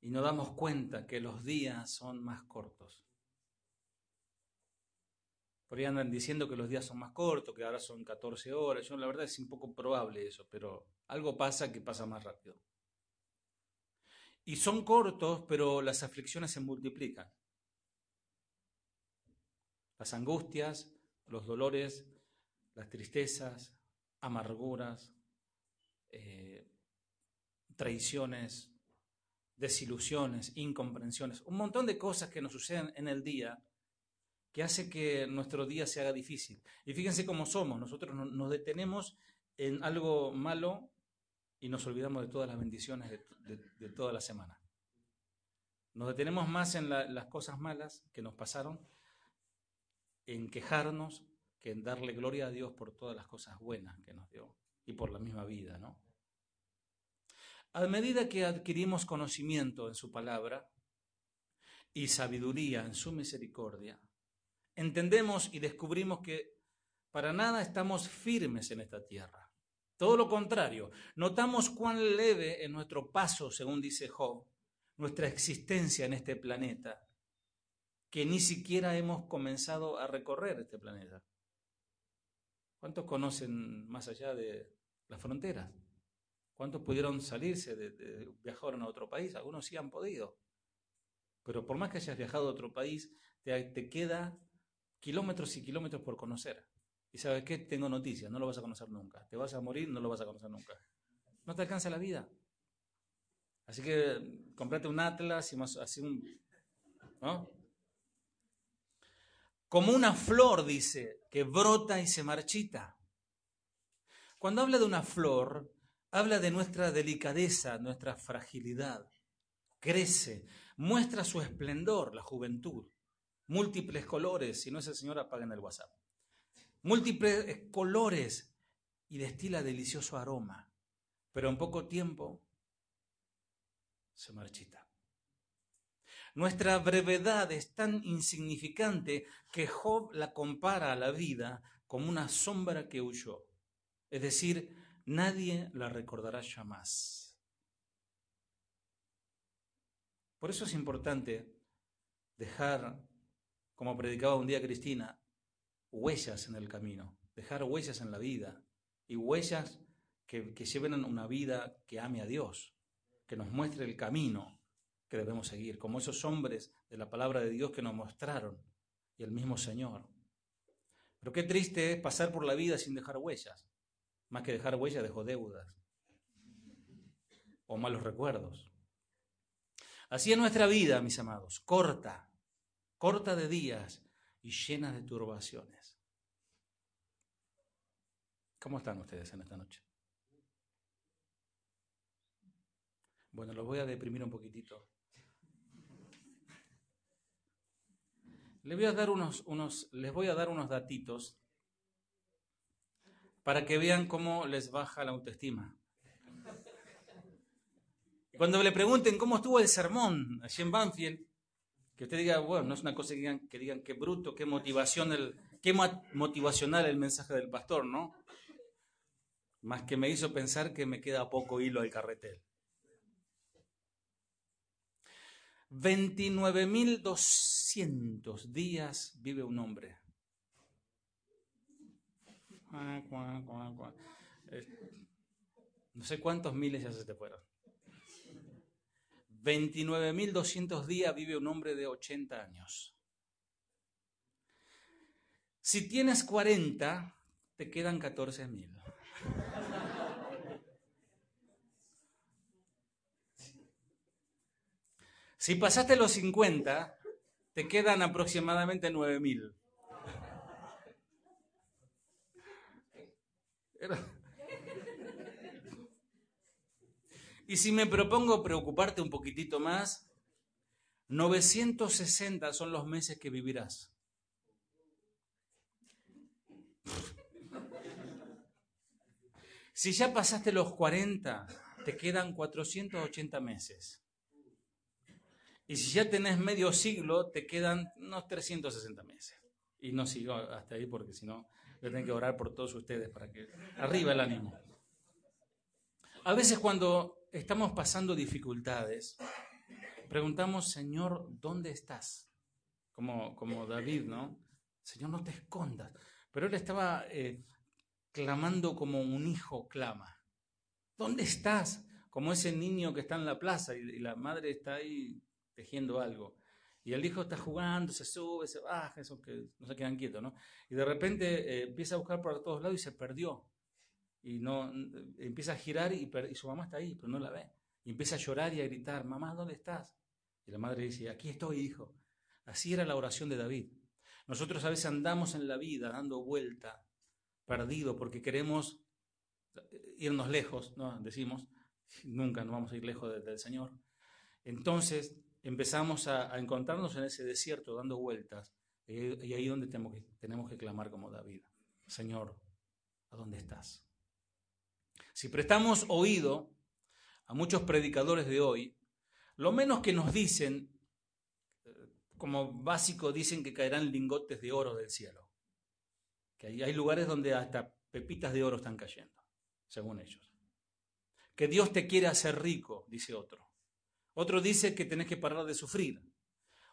y nos damos cuenta que los días son más cortos. Por ahí andan diciendo que los días son más cortos, que ahora son 14 horas. Yo la verdad es un poco probable eso, pero algo pasa que pasa más rápido. Y son cortos, pero las aflicciones se multiplican. Las angustias, los dolores, las tristezas, amarguras, eh, traiciones, desilusiones, incomprensiones, un montón de cosas que nos suceden en el día que hace que nuestro día se haga difícil. Y fíjense cómo somos, nosotros nos detenemos en algo malo y nos olvidamos de todas las bendiciones de, toda la semana. Nos detenemos más en las cosas malas que nos pasaron, en quejarnos, que en darle gloria a Dios por todas las cosas buenas que nos dio y por la misma vida, ¿no? A medida que adquirimos conocimiento en su palabra y sabiduría en su misericordia, entendemos y descubrimos que para nada estamos firmes en esta tierra. Todo lo contrario, notamos cuán leve es nuestro paso, según dice Job, nuestra existencia en este planeta, que ni siquiera hemos comenzado a recorrer este planeta. ¿Cuántos conocen más allá de las fronteras? ¿Cuántos pudieron salirse de, de viajar a otro país? Algunos sí han podido. Pero por más que hayas viajado a otro país, te queda kilómetros y kilómetros por conocer. Y sabes qué, tengo noticias, no lo vas a conocer nunca. Te vas a morir, no lo vas a conocer nunca. No te alcanza la vida. Así que comprate un atlas y más así un... ¿no? Como una flor, dice, que brota y se marchita. Cuando habla de una flor, habla de nuestra delicadeza, nuestra fragilidad. Crece, muestra su esplendor, la juventud múltiples colores, si no es el señor, apaguen el WhatsApp. Múltiples colores y destila delicioso aroma, pero en poco tiempo se marchita. Nuestra brevedad es tan insignificante que Job la compara a la vida como una sombra que huyó. Es decir, nadie la recordará jamás. Por eso es importante dejar como predicaba un día Cristina, huellas en el camino, dejar huellas en la vida y huellas que, que lleven una vida que ame a Dios, que nos muestre el camino que debemos seguir, como esos hombres de la palabra de Dios que nos mostraron y el mismo Señor. Pero qué triste es pasar por la vida sin dejar huellas. Más que dejar huellas, dejó deudas o malos recuerdos. Así es nuestra vida, mis amados, corta, corta de días y llena de turbaciones. ¿Cómo están ustedes en esta noche? Bueno, los voy a deprimir un poquitito. Les voy a dar unos, unos, les voy a dar unos datitos para que vean cómo les baja la autoestima. Cuando le pregunten cómo estuvo el sermón allí en Banfield, que usted diga, bueno, no es una cosa que digan, qué bruto, qué motivación el, qué motivacional el mensaje del pastor, ¿no? Más que me hizo pensar que me queda poco hilo al carretel. 29.200 días vive un hombre. No sé cuántos miles ya se te fueron. 29.200 días vive un hombre de 80 años. Si tienes 40, te quedan 14.000. Si pasaste los 50, te quedan aproximadamente 9.000. Y si me propongo preocuparte un poquitito más, 960 son los meses que vivirás. Si ya pasaste los 40, te quedan 480 meses. Y si ya tenés medio siglo, te quedan unos 360 meses. Y no sigo hasta ahí porque si no, a tener que orar por todos ustedes para que arriba el ánimo. A veces cuando estamos pasando dificultades, preguntamos, Señor, ¿dónde estás? Como, como David, ¿no? Señor, no te escondas. Pero él estaba eh, clamando como un hijo clama. ¿Dónde estás? Como ese niño que está en la plaza y, la madre está ahí tejiendo algo. Y el hijo está jugando, se sube, se baja, esos que no se quedan quietos, ¿no? Y de repente eh, empieza a buscar por todos lados y se perdió y no empieza a girar y, su mamá está ahí, pero no la ve. Y empieza a llorar y a gritar, mamá, ¿dónde estás? Y la madre dice, aquí estoy, hijo. Así era la oración de David. Nosotros a veces andamos en la vida dando vuelta, perdido, porque queremos irnos lejos, ¿no? Decimos, nunca nos vamos a ir lejos del Señor. Entonces empezamos a, encontrarnos en ese desierto dando vueltas, y, ahí donde tenemos que, tenemos que clamar como David, Señor, ¿a dónde estás? Si prestamos oído a muchos predicadores de hoy, lo menos que nos dicen, como básico, dicen que caerán lingotes de oro del cielo. Que hay lugares donde hasta pepitas de oro están cayendo, según ellos. Que Dios te quiere hacer rico, dice otro. Otro dice que tenés que parar de sufrir.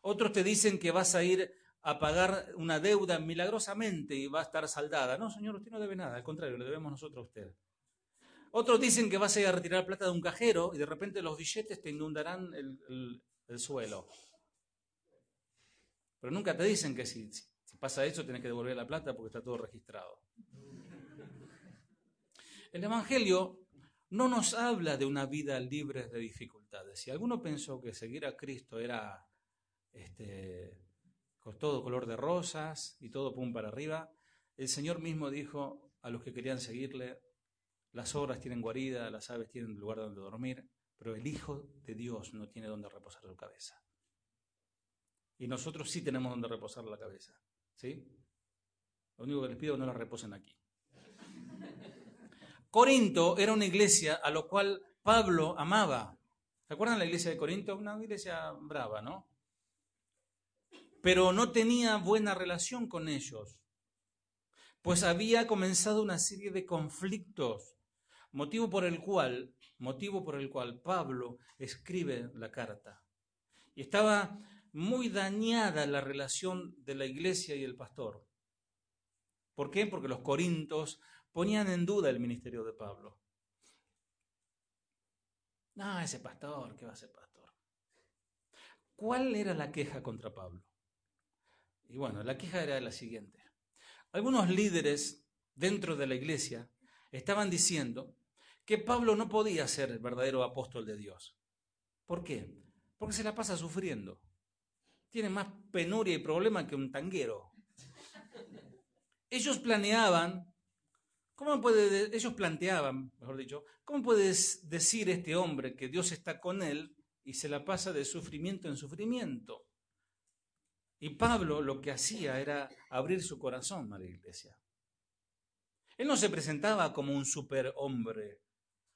Otros te dicen que vas a ir a pagar una deuda milagrosamente y va a estar saldada. No, señor, usted no debe nada, al contrario, le debemos nosotros a usted. Otros dicen que vas a ir a retirar plata de un cajero y de repente los billetes te inundarán el, suelo. Pero nunca te dicen que si, pasa eso tienes que devolver la plata porque está todo registrado. El Evangelio no nos habla de una vida libre de dificultades. Si alguno pensó que seguir a Cristo era este, con todo color de rosas y todo pum para arriba, el Señor mismo dijo a los que querían seguirle, las obras tienen guarida, las aves tienen lugar donde dormir, pero el Hijo de Dios no tiene donde reposar su cabeza. Y nosotros sí tenemos donde reposar la cabeza. ¿Sí? Lo único que les pido es que no la reposen aquí. Corinto era una iglesia a lo cual Pablo amaba. ¿Se acuerdan la iglesia de Corinto? Una iglesia brava, ¿no? Pero no tenía buena relación con ellos, pues había comenzado una serie de conflictos motivo por el cual, motivo por el cual Pablo escribe la carta. Y estaba muy dañada la relación de la iglesia y el pastor. ¿Por qué? Porque los corintos ponían en duda el ministerio de Pablo. No, ese pastor, ¿qué va a ser pastor? ¿Cuál era la queja contra Pablo? Y bueno, la queja era la siguiente. Algunos líderes dentro de la iglesia estaban diciendo que Pablo no podía ser el verdadero apóstol de Dios. ¿Por qué? Porque se la pasa sufriendo. Tiene más penuria y problema que un tanguero. Ellos planeaban, ¿cómo puede, ellos planteaban, mejor dicho, ¿cómo puedes decir este hombre que Dios está con él y se la pasa de sufrimiento en sufrimiento? Y Pablo lo que hacía era abrir su corazón a la iglesia. Él no se presentaba como un superhombre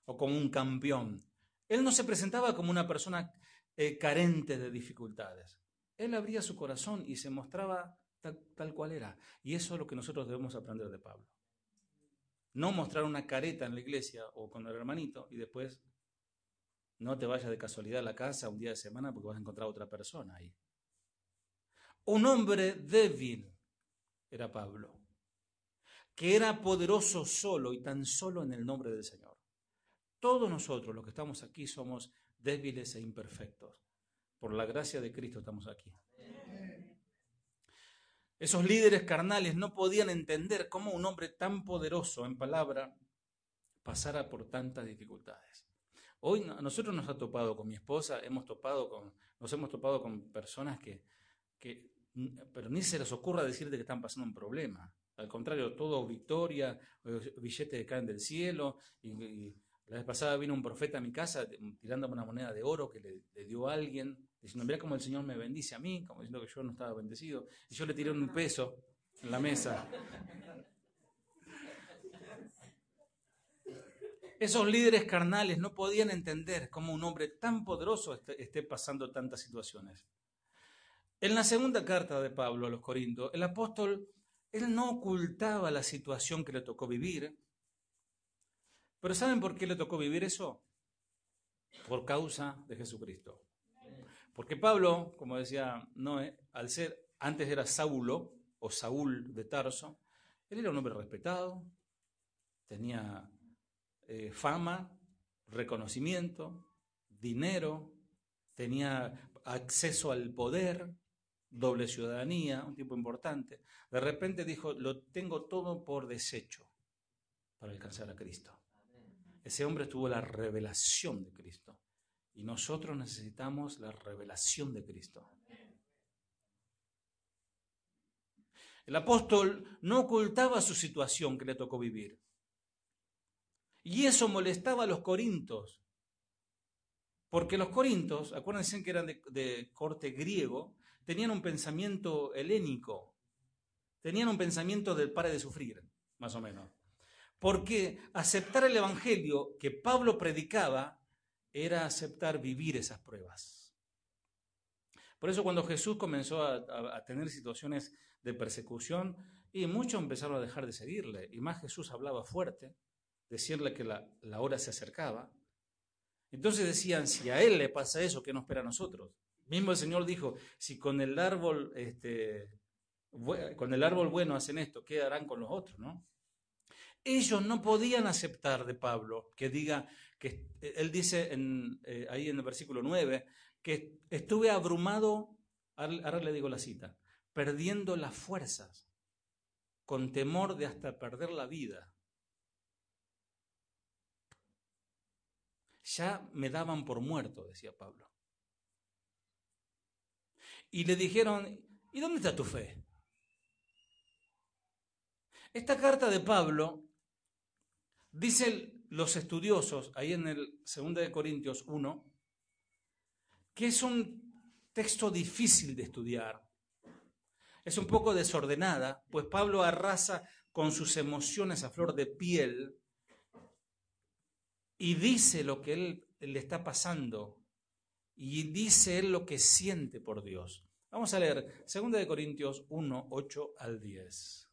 o como un campeón. Él no se presentaba como una persona eh, carente de dificultades. Él abría su corazón y se mostraba tal, cual era. Y eso es lo que nosotros debemos aprender de Pablo. No mostrar una careta en la iglesia o con el hermanito y después no te vayas de casualidad a la casa un día de semana porque vas a encontrar a otra persona ahí. Un hombre débil era Pablo, que era poderoso solo y tan solo en el nombre del Señor. Todos nosotros, los que estamos aquí, somos débiles e imperfectos. Por la gracia de Cristo estamos aquí. Esos líderes carnales no podían entender cómo un hombre tan poderoso en palabra pasara por tantas dificultades. Hoy a nosotros nos ha topado con mi esposa, hemos topado con, nos hemos topado con personas que, que, pero ni se les ocurra decirte que están pasando un problema. Al contrario, todo victoria, billetes que caen del cielo y la vez pasada vino un profeta a mi casa tirándome una moneda de oro que le, dio a alguien, diciendo, mira cómo el Señor me bendice a mí, como diciendo que yo no estaba bendecido. Y yo le tiré un peso en la mesa. Esos líderes carnales no podían entender cómo un hombre tan poderoso esté pasando tantas situaciones. En la segunda carta de Pablo a los Corintios, el apóstol, él no ocultaba la situación que le tocó vivir, pero ¿saben por qué le tocó vivir eso? Por causa de Jesucristo. Porque Pablo, como decía Noé, al ser, antes era Saulo o Saúl de Tarso, él era un hombre respetado, tenía eh, fama, reconocimiento, dinero, tenía acceso al poder, doble ciudadanía, un tipo importante. De repente dijo, lo tengo todo por desecho para alcanzar a Cristo. Ese hombre tuvo la revelación de Cristo. Y nosotros necesitamos la revelación de Cristo. El apóstol no ocultaba su situación que le tocó vivir. Y eso molestaba a los corintos. Porque los corintos, acuérdense que eran de, corte griego, tenían un pensamiento helénico. Tenían un pensamiento del pare de sufrir, más o menos. Porque aceptar el evangelio que Pablo predicaba era aceptar vivir esas pruebas. Por eso cuando Jesús comenzó a tener situaciones de persecución y muchos empezaron a dejar de seguirle. Y más Jesús hablaba fuerte, decirle que la, hora se acercaba. Entonces decían, si a él le pasa eso, ¿qué nos espera a nosotros? Mismo el Señor dijo, si con el árbol, este, con el árbol bueno hacen esto, ¿qué harán con los otros? ¿no? Ellos no podían aceptar de Pablo que diga, que él dice en, eh, ahí en el versículo 9, que estuve abrumado, ahora le digo la cita, perdiendo las fuerzas, con temor de hasta perder la vida. Ya me daban por muerto, decía Pablo. Y le dijeron, ¿y dónde está tu fe? Esta carta de Pablo, dicen los estudiosos, ahí en el 2 de Corintios 1, que es un texto difícil de estudiar, es un poco desordenada, pues Pablo arrasa con sus emociones a flor de piel y dice lo que él le está pasando y dice él lo que siente por Dios. Vamos a leer 2 de Corintios 1, 8 al 10.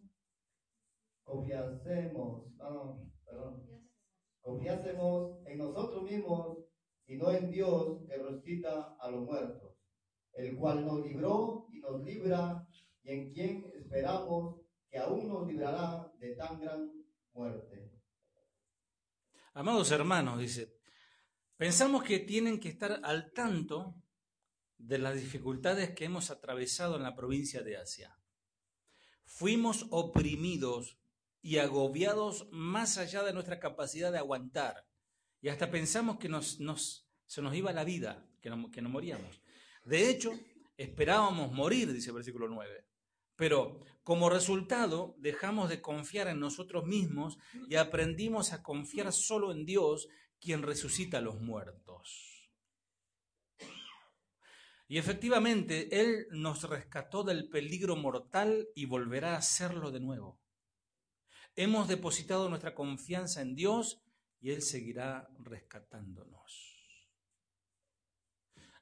confiásemos, perdón, confiásemos en nosotros mismos y no en Dios que resucita a los muertos el cual nos libró y nos libra, y en quien esperamos que aún nos librará de tan gran muerte. Amados hermanos, dice, pensamos que tienen que estar al tanto de las dificultades que hemos atravesado en la provincia de Asia. Fuimos oprimidos y agobiados más allá de nuestra capacidad de aguantar. Y hasta pensamos que nos, se nos iba la vida, que, que nos moríamos. De hecho, esperábamos morir, dice el versículo 9. Pero como resultado dejamos de confiar en nosotros mismos y aprendimos a confiar solo en Dios, quien resucita a los muertos. Y efectivamente, Él nos rescató del peligro mortal y volverá a hacerlo de nuevo. Hemos depositado nuestra confianza en Dios y Él seguirá rescatándonos.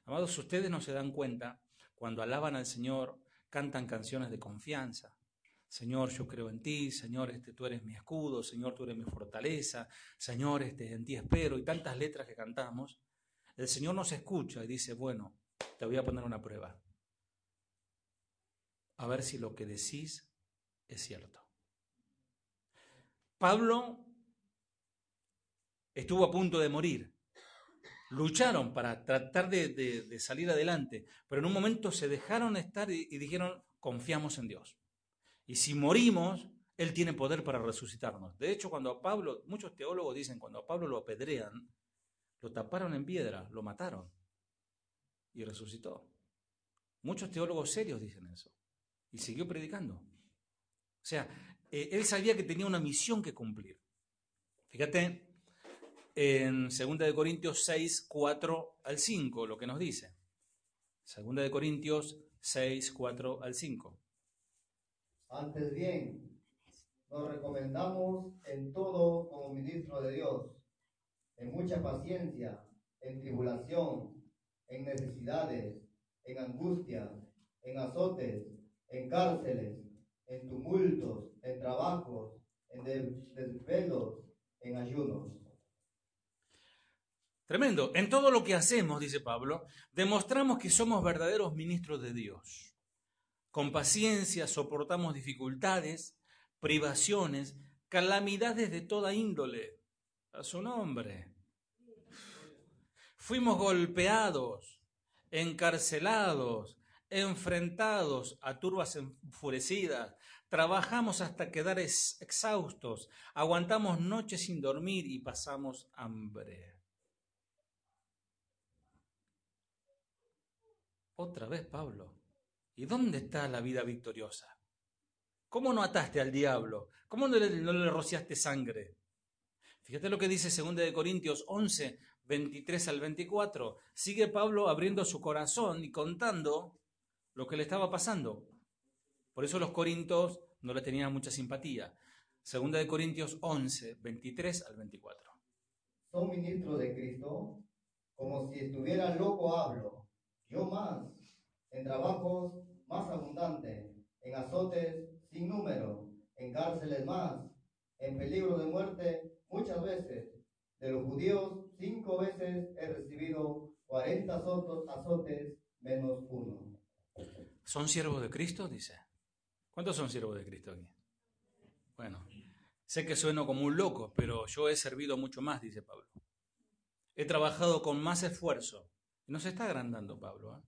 Amados, ustedes no se dan cuenta cuando alaban al Señor, cantan canciones de confianza. Señor, yo creo en ti, Señor, este, tú eres mi escudo, Señor, tú eres mi fortaleza, Señor, este, en ti espero, y tantas letras que cantamos. El Señor nos escucha y dice, bueno, te voy a poner una prueba. A ver si lo que decís es cierto. Pablo estuvo a punto de morir lucharon para tratar de, salir adelante, pero en un momento se dejaron estar y, dijeron, confiamos en Dios. Y si morimos, Él tiene poder para resucitarnos. De hecho, cuando a Pablo, muchos teólogos dicen, cuando a Pablo lo apedrean, lo taparon en piedra, lo mataron y resucitó. Muchos teólogos serios dicen eso. Y siguió predicando. O sea, eh, él sabía que tenía una misión que cumplir. Fíjate, en 2 de Corintios 6, 4 al 5, lo que nos dice. 2 de Corintios 6, 4 al 5. Antes bien, nos recomendamos en todo como ministro de Dios, en mucha paciencia, en tribulación, en necesidades, en angustias, en azotes, en cárceles, en tumultos, en trabajos, en desvelos, en ayunos Tremendo. En todo lo que hacemos, dice Pablo, demostramos que somos verdaderos ministros de Dios. Con paciencia soportamos dificultades, privaciones, calamidades de toda índole. A su nombre. Fuimos golpeados, encarcelados, enfrentados a turbas enfurecidas, trabajamos hasta quedar exhaustos, aguantamos noches sin dormir y pasamos hambre. Otra vez Pablo. ¿Y dónde está la vida victoriosa? ¿Cómo no ataste al diablo? ¿Cómo no le, rociaste sangre? Fíjate lo que dice 2 de Corintios 11, 23 al 24. Sigue Pablo abriendo su corazón y contando lo que le estaba pasando. Por eso los corintios no le tenían mucha simpatía. 2 de Corintios 11, 23 al 24. Son ministros de Cristo, como si estuviera loco hablo yo más, en trabajos más abundantes, en azotes sin número, en cárceles más, en peligro de muerte muchas veces. De los judíos, cinco veces he recibido cuarenta azotes menos uno. ¿Son siervos de Cristo? Dice. ¿Cuántos son siervos de Cristo aquí? Bueno, sé que sueno como un loco, pero yo he servido mucho más, dice Pablo. He trabajado con más esfuerzo no se está agrandando Pablo, ¿eh?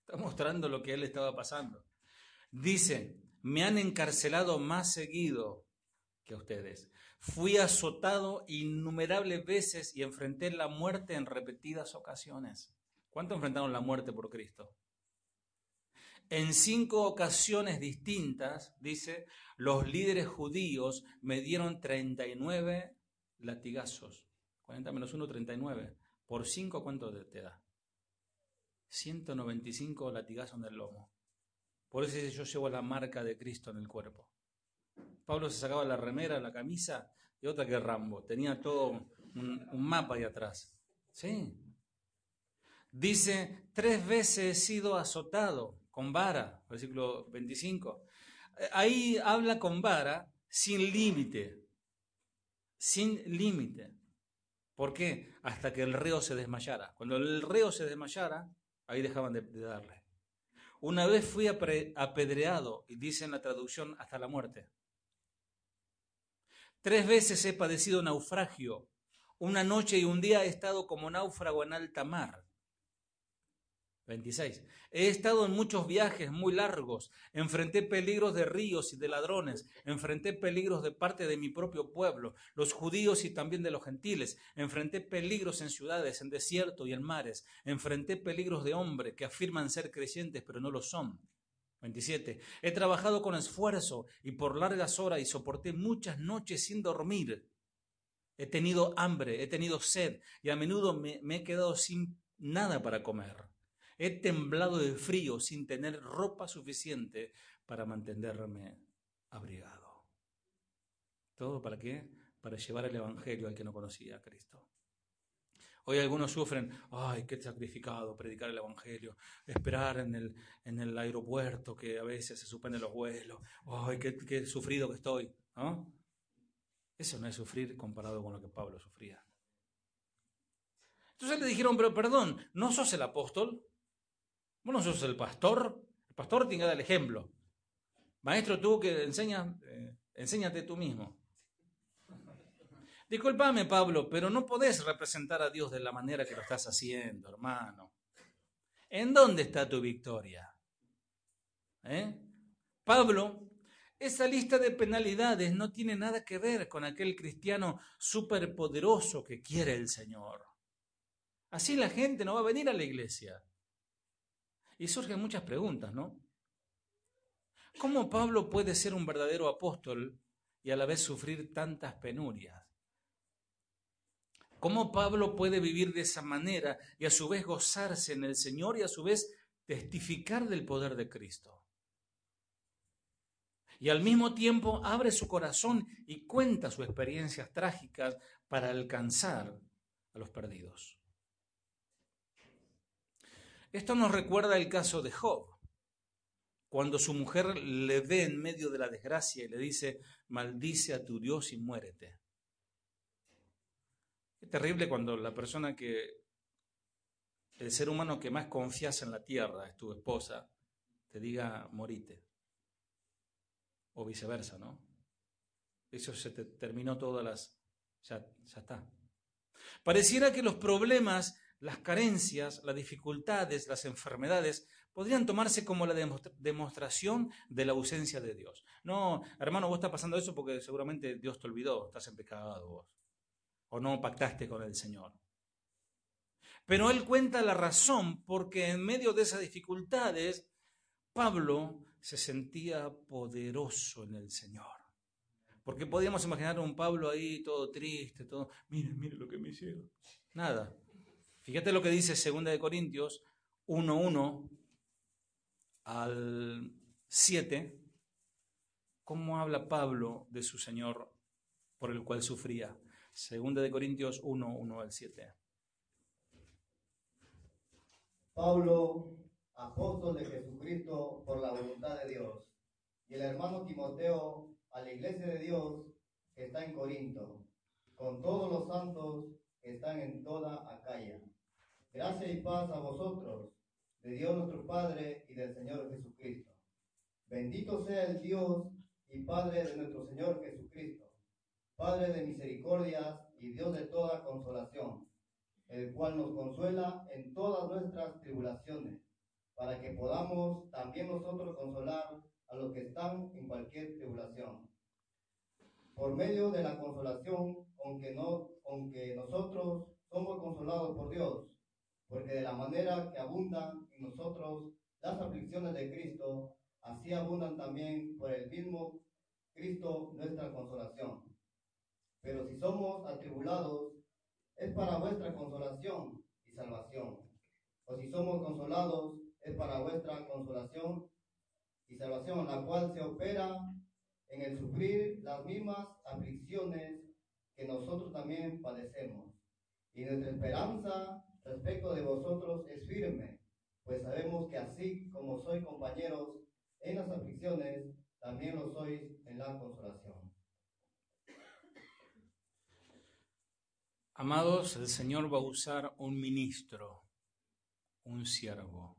está mostrando lo que él estaba pasando. Dice, me han encarcelado más seguido que a ustedes. Fui azotado innumerables veces y enfrenté la muerte en repetidas ocasiones. ¿Cuánto enfrentaron la muerte por Cristo? En cinco ocasiones distintas, dice, los líderes judíos me dieron 39 latigazos. 40 menos 1, 39. Por cinco, ¿cuánto te da? 195 latigazos en el lomo. Por eso yo llevo la marca de Cristo en el cuerpo. Pablo se sacaba la remera, la camisa y otra que Rambo. Tenía todo un, mapa ahí atrás. Sí. Dice, tres veces he sido azotado con vara, versículo 25. Ahí habla con vara sin límite. Sin límite. ¿Por qué? Hasta que el reo se desmayara. Cuando el reo se desmayara, Ahí dejaban de, darle. Una vez fui apedreado, y dice en la traducción, hasta la muerte. Tres veces he padecido naufragio. Una noche y un día he estado como náufrago en alta mar. 26. He estado en muchos viajes muy largos, enfrenté peligros de ríos y de ladrones, enfrenté peligros de parte de mi propio pueblo, los judíos y también de los gentiles, enfrenté peligros en ciudades, en desierto y en mares, enfrenté peligros de hombre que afirman ser creyentes pero no lo son. 27. He trabajado con esfuerzo y por largas horas y soporté muchas noches sin dormir. He tenido hambre, he tenido sed y a menudo me, me he quedado sin nada para comer. He temblado de frío sin tener ropa suficiente para mantenerme abrigado. ¿Todo para qué? Para llevar el Evangelio al que no conocía a Cristo. Hoy algunos sufren, ay, qué sacrificado predicar el Evangelio, esperar en el, en el aeropuerto que a veces se suspenden los vuelos, ay, qué, qué sufrido que estoy. ¿no? Eso no es sufrir comparado con lo que Pablo sufría. Entonces le dijeron, pero perdón, ¿no sos el apóstol? Vos no sos el pastor. El pastor tiene que dar el ejemplo. Maestro, tú que enseñas, eh, enséñate tú mismo. Disculpame, Pablo, pero no podés representar a Dios de la manera que lo estás haciendo, hermano. ¿En dónde está tu victoria? ¿Eh? Pablo, esa lista de penalidades no tiene nada que ver con aquel cristiano superpoderoso que quiere el Señor. Así la gente no va a venir a la iglesia. Y surgen muchas preguntas, ¿no? ¿Cómo Pablo puede ser un verdadero apóstol y a la vez sufrir tantas penurias? ¿Cómo Pablo puede vivir de esa manera y a su vez gozarse en el Señor y a su vez testificar del poder de Cristo? Y al mismo tiempo abre su corazón y cuenta sus experiencias trágicas para alcanzar a los perdidos. Esto nos recuerda el caso de Job, cuando su mujer le ve en medio de la desgracia y le dice, maldice a tu Dios y muérete. Es terrible cuando la persona que el ser humano que más confías en la tierra es tu esposa, te diga morite. O viceversa, ¿no? Eso se te terminó todas las... Ya, ya está. Pareciera que los problemas, las carencias, las dificultades, las enfermedades podrían tomarse como la demostración de la ausencia de Dios. No, hermano, vos estás pasando eso porque seguramente Dios te olvidó, estás en pecado vos. O no pactaste con el Señor. Pero él cuenta la razón porque en medio de esas dificultades, Pablo se sentía poderoso en el Señor. Porque podíamos imaginar a un Pablo ahí todo triste, todo, mire, mire lo que me hicieron. Nada. Fíjate lo que dice 2 de Corintios 1:1 al 7. ¿Cómo habla Pablo de su Señor por el cual sufría? 2 de Corintios 1:1 al 7. Pablo, apóstol de Jesucristo por la voluntad de Dios, y el hermano Timoteo a la iglesia de Dios que está en Corinto, con todos los santos que están en toda Acaya. Gracia y paz a vosotros, de Dios nuestro Padre y del Señor Jesucristo. Bendito sea el Dios y Padre de nuestro Señor Jesucristo, Padre de misericordias y Dios de toda consolación el cual nos consuela en todas nuestras tribulaciones, para que podamos también nosotros consolar a los que están en cualquier tribulación. Por medio de la consolación, aunque, no, aunque nosotros somos consolados por Dios, porque de la manera que abundan en nosotros las aflicciones de Cristo, así abundan también por el mismo Cristo nuestra consolación. Pero si somos atribulados, es para vuestra consolación y salvación. O si somos consolados, es para vuestra consolación y salvación, la cual se opera en el sufrir las mismas aflicciones que nosotros también padecemos. Y nuestra esperanza respecto de vosotros es firme, pues sabemos que así como sois compañeros en las aflicciones, también lo sois en la consolación. Amados, el Señor va a usar un ministro, un siervo.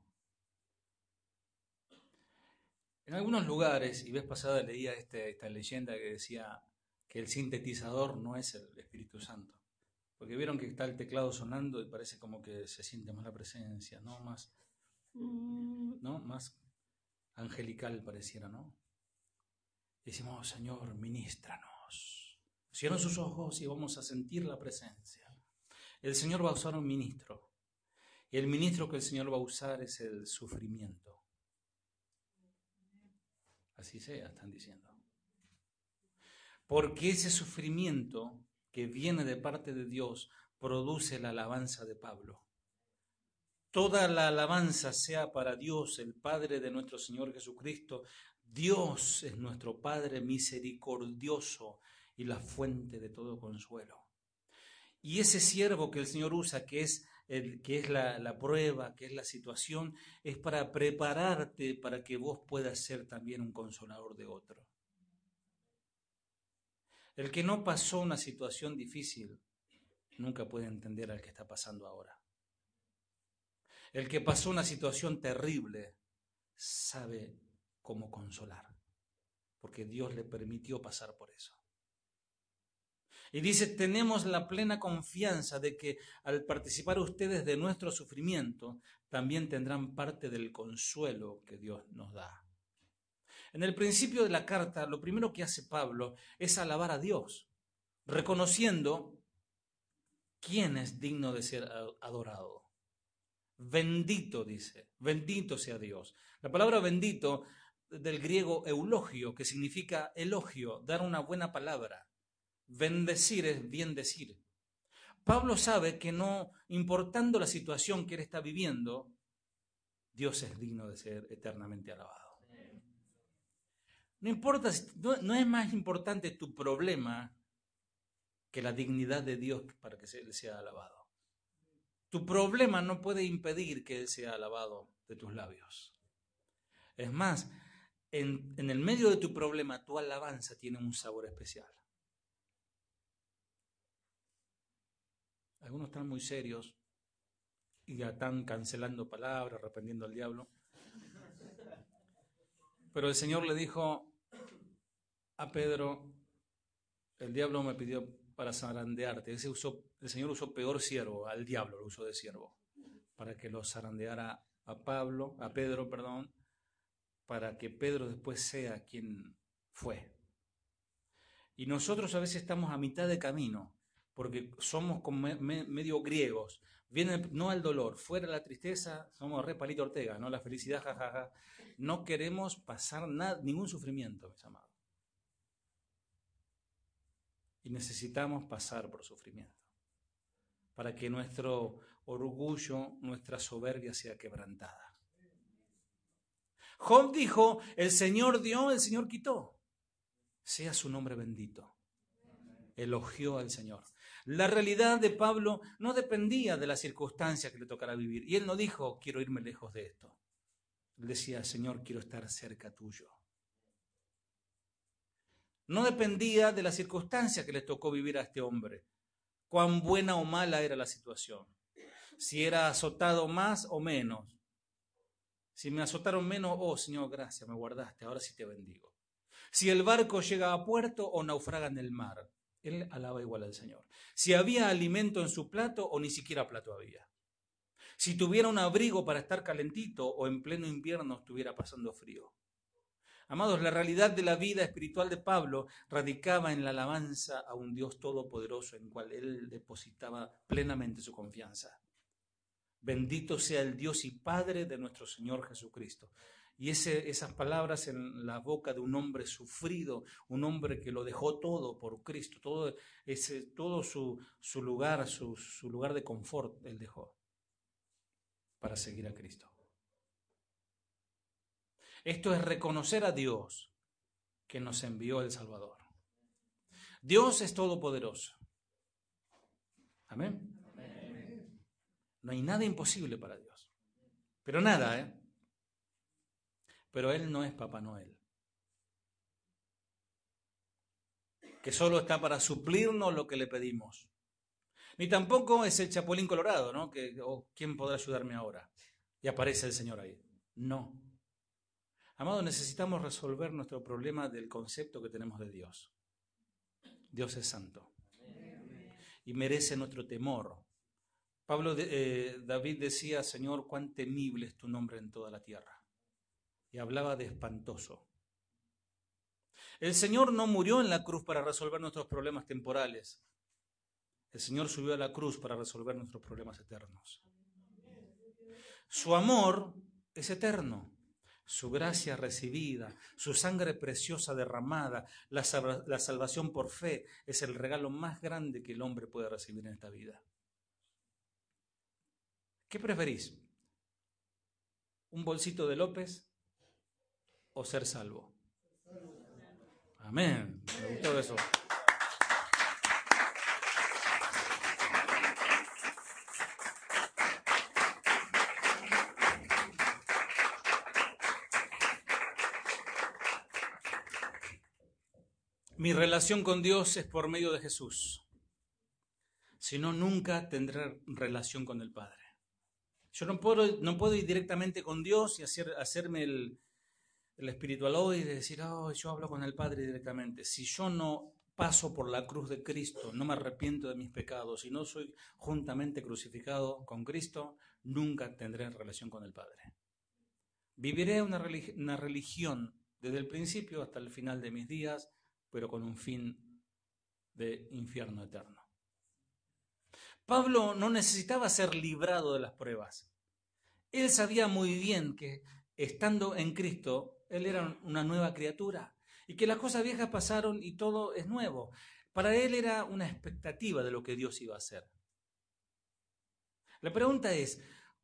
En algunos lugares, y vez pasada leía este, esta leyenda que decía que el sintetizador no es el Espíritu Santo. Porque vieron que está el teclado sonando y parece como que se siente más la presencia, ¿no? Más, ¿no? Más angelical pareciera, ¿no? decimos, Señor, ministranos. Cierran sus ojos y vamos a sentir la presencia. El Señor va a usar un ministro. Y el ministro que el Señor va a usar es el sufrimiento. Así sea, están diciendo. Porque ese sufrimiento que viene de parte de Dios produce la alabanza de Pablo. Toda la alabanza sea para Dios, el Padre de nuestro Señor Jesucristo. Dios es nuestro Padre misericordioso y la fuente de todo consuelo. Y ese siervo que el Señor usa, que es, el, que es la, prueba, que es la situación, es para prepararte para que vos puedas ser también un consolador de otro. El que no pasó una situación difícil nunca puede entender al que está pasando ahora. El que pasó una situación terrible sabe cómo consolar, porque Dios le permitió pasar por eso. Y dice, tenemos la plena confianza de que al participar ustedes de nuestro sufrimiento, también tendrán parte del consuelo que Dios nos da. En el principio de la carta, lo primero que hace Pablo es alabar a Dios, reconociendo quién es digno de ser adorado. Bendito, dice, bendito sea Dios. La palabra bendito del griego eulogio, que significa elogio, dar una buena palabra. Bendecir es bien decir. Pablo sabe que no, importando la situación que él está viviendo, Dios es digno de ser eternamente alabado. No importa, no, es más importante tu problema que la dignidad de Dios para que Él sea alabado. Tu problema no puede impedir que Él sea alabado de tus labios. Es más, en el medio de tu problema, tu alabanza tiene un sabor especial. Algunos están muy serios y están cancelando palabras, arrepentiendo al diablo. Pero el Señor le dijo a Pedro, el diablo me pidió para zarandearte. Ese usó, el Señor usó peor siervo, al diablo lo usó de siervo, para que lo zarandeara a Pablo, a Pedro, perdón, para que Pedro después sea quien fue. Y nosotros a veces estamos a mitad de camino, porque somos como medio griegos. Viene no al dolor, fuera la tristeza, somos re palito Ortega, ¿no? La felicidad, jajaja. No queremos pasar nada, ningún sufrimiento, mis amados. Y necesitamos pasar por sufrimiento para que nuestro orgullo, nuestra soberbia sea quebrantada. Job dijo, el Señor dio, el Señor quitó. Sea su nombre bendito. Elogió al Señor. La realidad de Pablo no dependía de las circunstancias que le tocara vivir. Y él no dijo, quiero irme lejos de esto. Él decía, Señor, quiero estar cerca tuyo. No dependía de las circunstancias que le tocó vivir a este hombre. Cuán buena o mala era la situación. Si era azotado más o menos. Si me azotaron menos, oh Señor, gracias, me guardaste, ahora sí te bendigo. Si el barco llega a puerto o naufraga en el mar, él alaba igual al Señor. Si había alimento en su plato o ni siquiera plato había. Si tuviera un abrigo para estar calentito o en pleno invierno estuviera pasando frío. Amados, la realidad de la vida espiritual de Pablo radicaba en la alabanza a un Dios todopoderoso en cual él depositaba plenamente su confianza. Bendito sea el Dios y Padre de nuestro Señor Jesucristo. Y esas palabras en la boca de un hombre sufrido, un hombre que lo dejó todo por Cristo, todo, su, lugar, su lugar de confort, él dejó para seguir a Cristo. Esto es reconocer a Dios que nos envió el Salvador. Dios es todopoderoso. Amén. No hay nada imposible para Dios. Pero nada, ¿eh? Pero Él no es Papá Noel. Que solo está para suplirnos lo que le pedimos. Ni tampoco es el Chapulín Colorado, ¿no? Que, oh, ¿quién podrá ayudarme ahora? Y aparece el Señor ahí. No. Amado, necesitamos resolver nuestro problema del concepto que tenemos de Dios. Dios es santo. Y merece nuestro temor. Pablo, eh, David decía, Señor, cuán temible es tu nombre en toda la tierra y hablaba de espantoso. El Señor no murió en la cruz para resolver nuestros problemas temporales. El Señor subió a la cruz para resolver nuestros problemas eternos. Su amor es eterno. Su gracia recibida, su sangre preciosa derramada, la, la, salvación por fe es el regalo más grande que el hombre puede recibir en esta vida. ¿Qué preferís? ¿Un bolsito de López o ser salvo. Amén. Me gustó eso. Mi relación con Dios es por medio de Jesús. Si no, nunca tendré relación con el Padre. Yo no puedo, no puedo ir directamente con Dios y hacer, hacerme el, el espiritual hoy de decir, oh, yo hablo con el Padre directamente. Si yo no paso por la cruz de Cristo, no me arrepiento de mis pecados y no soy juntamente crucificado con Cristo, nunca tendré relación con el Padre. Viviré una religión desde el principio hasta el final de mis días, pero con un fin de infierno eterno. Pablo no necesitaba ser librado de las pruebas. Él sabía muy bien que estando en Cristo él era una nueva criatura y que las cosas viejas pasaron y todo es nuevo. Para él era una expectativa de lo que Dios iba a hacer. La pregunta es,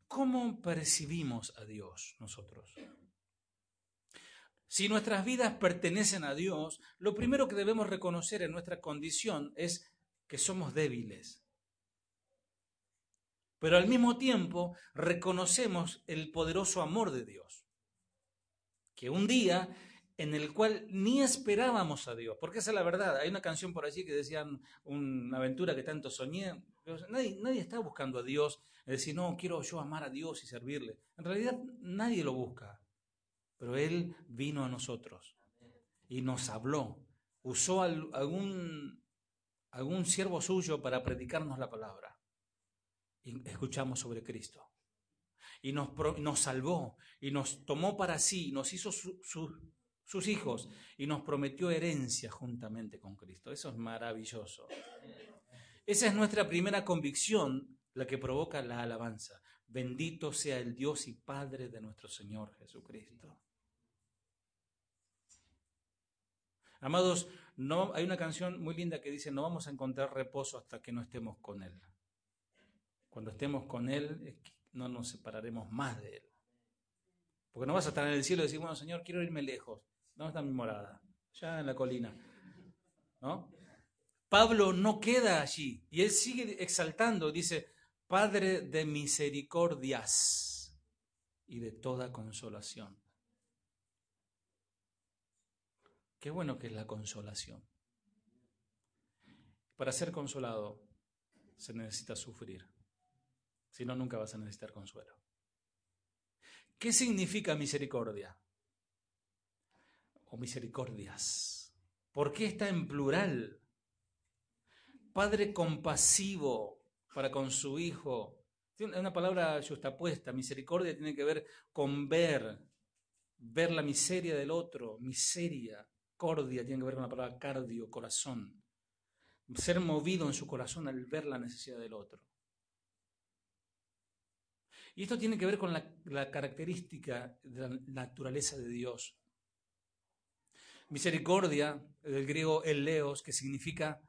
¿cómo percibimos a Dios nosotros? Si nuestras vidas pertenecen a Dios, lo primero que debemos reconocer en nuestra condición es que somos débiles. Pero al mismo tiempo reconocemos el poderoso amor de Dios que un día en el cual ni esperábamos a Dios, porque esa es la verdad. Hay una canción por allí que decía una aventura que tanto soñé, Nadie, nadie está buscando a Dios, es decir, no, quiero yo amar a Dios y servirle. En realidad nadie lo busca, pero Él vino a nosotros y nos habló. Usó algún, algún siervo suyo para predicarnos la palabra. Y escuchamos sobre Cristo. Y nos, nos salvó y nos tomó para sí, nos hizo sus hijos y nos prometió herencia juntamente con Cristo. Eso es maravilloso. Esa es nuestra primera convicción, la que provoca la alabanza. Bendito sea el Dios y Padre de nuestro Señor Jesucristo. Amados, no, hay una canción muy linda que dice, no vamos a encontrar reposo hasta que no estemos con Él. Cuando estemos con Él, no nos separaremos más de Él. Porque no vas a estar en el cielo y decir, bueno, Señor, quiero irme lejos. ¿Dónde está mi morada? Ya en la colina. ¿No? Pablo no queda allí y él sigue exaltando, dice, Padre de misericordias y de toda consolación. Qué bueno que es la consolación. Para ser consolado se necesita sufrir, si no, nunca vas a necesitar consuelo. ¿Qué significa misericordia? O misericordias. ¿Por qué está en plural? Padre compasivo para con su hijo. Es una palabra justapuesta. Misericordia tiene que ver con ver, ver la miseria del otro, miseria. Cordia tiene que ver con la palabra cardio, corazón. Ser movido en su corazón al ver la necesidad del otro. Y esto tiene que ver con la, característica de la naturaleza de Dios. Misericordia, del griego eleos, que significa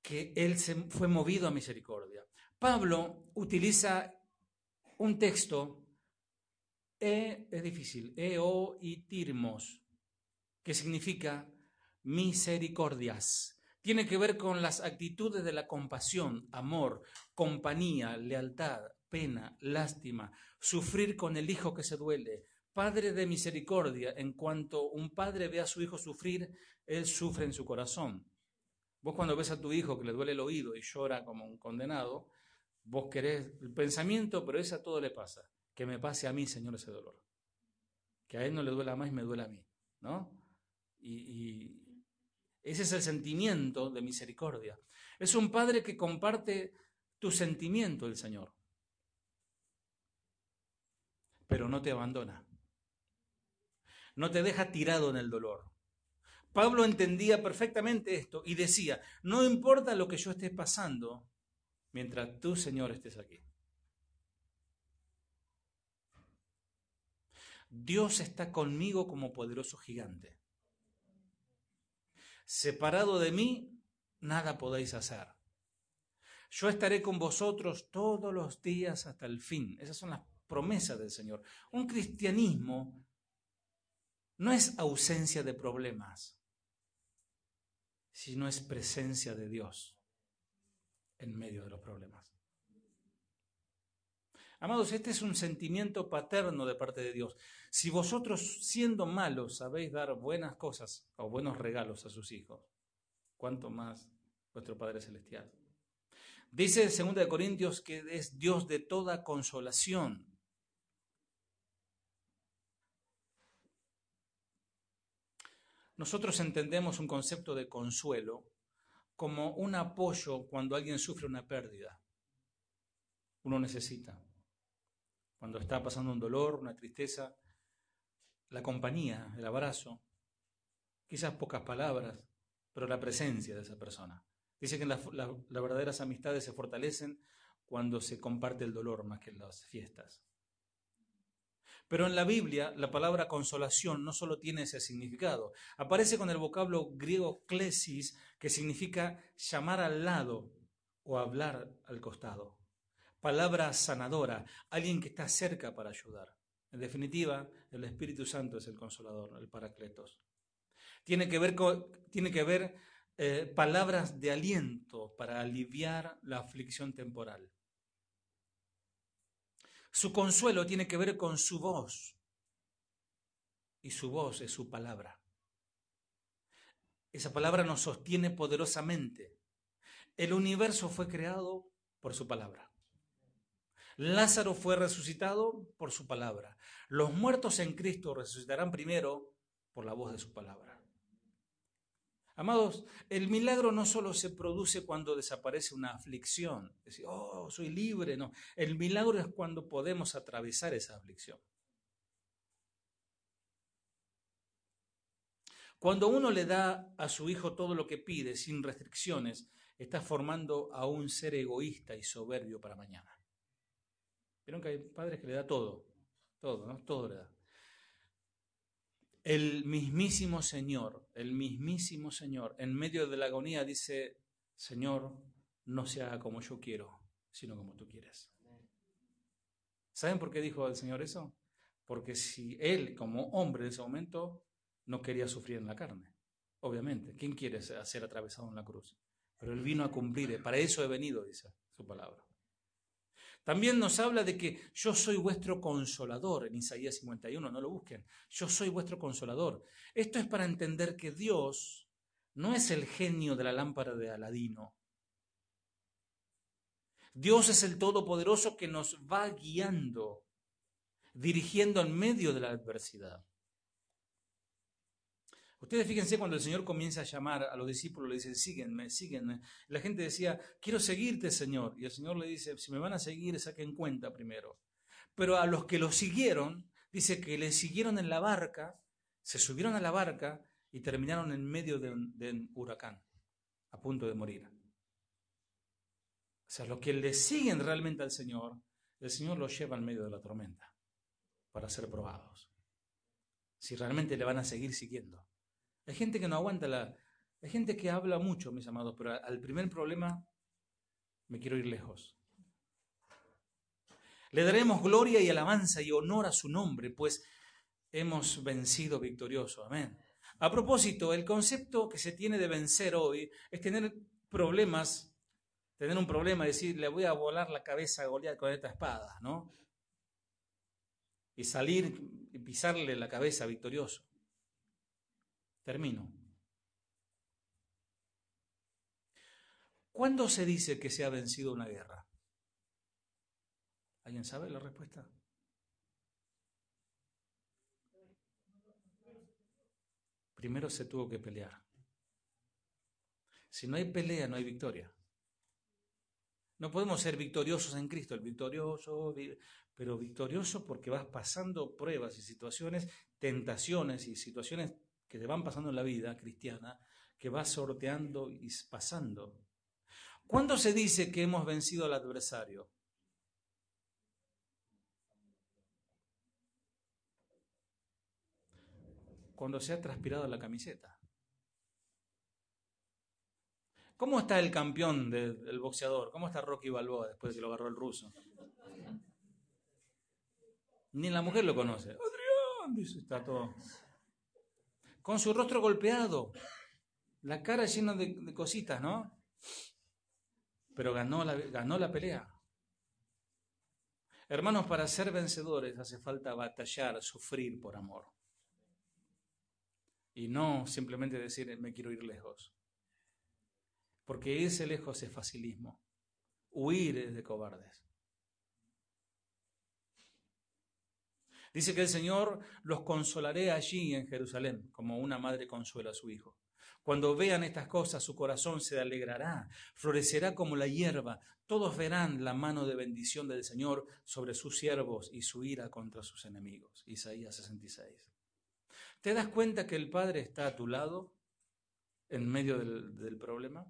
que él se fue movido a misericordia. Pablo utiliza un texto, e, es difícil, eo y tirmos, que significa misericordias. Tiene que ver con las actitudes de la compasión, amor, compañía, lealtad, pena, lástima, sufrir con el hijo que se duele, Padre de misericordia, en cuanto un padre ve a su hijo sufrir, él sufre en su corazón. Vos cuando ves a tu hijo que le duele el oído y llora como un condenado, vos querés el pensamiento, pero eso a todo le pasa. Que me pase a mí, Señor, ese dolor. Que a él no le duela más y me duele a mí. ¿No? Y, ese es el sentimiento de misericordia. Es un padre que comparte tu sentimiento, el Señor. Pero no te abandona. No te deja tirado en el dolor. Pablo entendía perfectamente esto y decía, no importa lo que yo esté pasando, mientras tú, Señor, estés aquí. Dios está conmigo como poderoso gigante. Separado de mí, nada podéis hacer. Yo estaré con vosotros todos los días hasta el fin. Esas son las promesas del Señor. Un cristianismo no es ausencia de problemas si no es presencia de Dios en medio de los problemas. Amados, este es un sentimiento paterno de parte de Dios. Si vosotros, siendo malos, sabéis dar buenas cosas o buenos regalos a sus hijos, ¿cuánto más vuestro Padre Celestial? Dice en 2 Corintios que es Dios de toda consolación Nosotros entendemos un concepto de consuelo como un apoyo cuando alguien sufre una pérdida. Uno necesita. Cuando está pasando un dolor, una tristeza, la compañía, el abrazo, quizás pocas palabras, pero la presencia de esa persona. Dice que las verdaderas amistades se fortalecen cuando se comparte el dolor más que en las fiestas. Pero en la Biblia la palabra consolación no solo tiene ese significado, aparece con el vocablo griego klesis, que significa llamar al lado o hablar al costado. Palabra sanadora, alguien que está cerca para ayudar. En definitiva, el Espíritu Santo es el consolador, el paracletos. Tiene que ver, con, tiene que ver eh, palabras de aliento para aliviar la aflicción temporal. Su consuelo tiene que ver con su voz. Y su voz es su palabra. Esa palabra nos sostiene poderosamente. El universo fue creado por su palabra. Lázaro fue resucitado por su palabra. Los muertos en Cristo resucitarán primero por la voz de su palabra. Amados, el milagro no solo se produce cuando desaparece una aflicción, decir, oh, soy libre, no. El milagro es cuando podemos atravesar esa aflicción. Cuando uno le da a su hijo todo lo que pide sin restricciones, está formando a un ser egoísta y soberbio para mañana. Vieron que hay padres que le da todo, todo, ¿no? Todo le da. El mismísimo Señor, el mismísimo Señor, en medio de la agonía dice, Señor, no se haga como yo quiero, sino como tú quieres. ¿Saben por qué dijo el Señor eso? Porque si Él, como hombre en ese momento, no quería sufrir en la carne, obviamente, ¿quién quiere ser atravesado en la cruz? Pero Él vino a cumplir, para eso he venido, dice su palabra. También nos habla de que yo soy vuestro consolador en Isaías 51, no lo busquen. Yo soy vuestro consolador. Esto es para entender que Dios no es el genio de la lámpara de Aladino. Dios es el Todopoderoso que nos va guiando, dirigiendo en medio de la adversidad. Ustedes fíjense cuando el Señor comienza a llamar a los discípulos, le dice, síguenme, síguenme. La gente decía, quiero seguirte, Señor. Y el Señor le dice, si me van a seguir, saquen cuenta primero. Pero a los que lo siguieron, dice que le siguieron en la barca, se subieron a la barca y terminaron en medio de un, huracán, a punto de morir. O sea, los que le siguen realmente al Señor, el Señor los lleva en medio de la tormenta para ser probados. Si realmente le van a seguir siguiendo. Hay gente que no aguanta la... Hay gente que habla mucho, mis amados, pero al primer problema me quiero ir lejos. Le daremos gloria y alabanza y honor a su nombre, pues hemos vencido victorioso. Amén. A propósito, el concepto que se tiene de vencer hoy es tener problemas, tener un problema, decir, le voy a volar la cabeza a Goliat con esta espada, ¿no? Y salir y pisarle la cabeza victorioso. Termino. ¿Cuándo se dice que se ha vencido una guerra? ¿Alguien sabe la respuesta? Primero se tuvo que pelear. Si no hay pelea, no hay victoria. No podemos ser victoriosos en Cristo, el victorioso, pero victorioso porque vas pasando pruebas y situaciones, tentaciones y situaciones que te van pasando en la vida cristiana, que vas sorteando y pasando. ¿Cuándo se dice que hemos vencido al adversario? Cuando se ha transpirado la camiseta. ¿Cómo está el campeón del boxeador? ¿Cómo está Rocky Balboa después de que lo agarró el ruso? Ni la mujer lo conoce. Adrián, está todo con su rostro golpeado, la cara llena de, cositas, ¿no? Pero ganó la, ganó la pelea. Hermanos, para ser vencedores hace falta batallar, sufrir por amor. Y no simplemente decir, me quiero ir lejos. Porque ese lejos es facilismo. Huir es de cobardes. Dice que el Señor los consolaré allí en Jerusalén, como una madre consuela a su hijo. Cuando vean estas cosas, su corazón se alegrará, florecerá como la hierba. Todos verán la mano de bendición del Señor sobre sus siervos y su ira contra sus enemigos. Isaías 66. ¿Te das cuenta que el Padre está a tu lado en medio del, problema?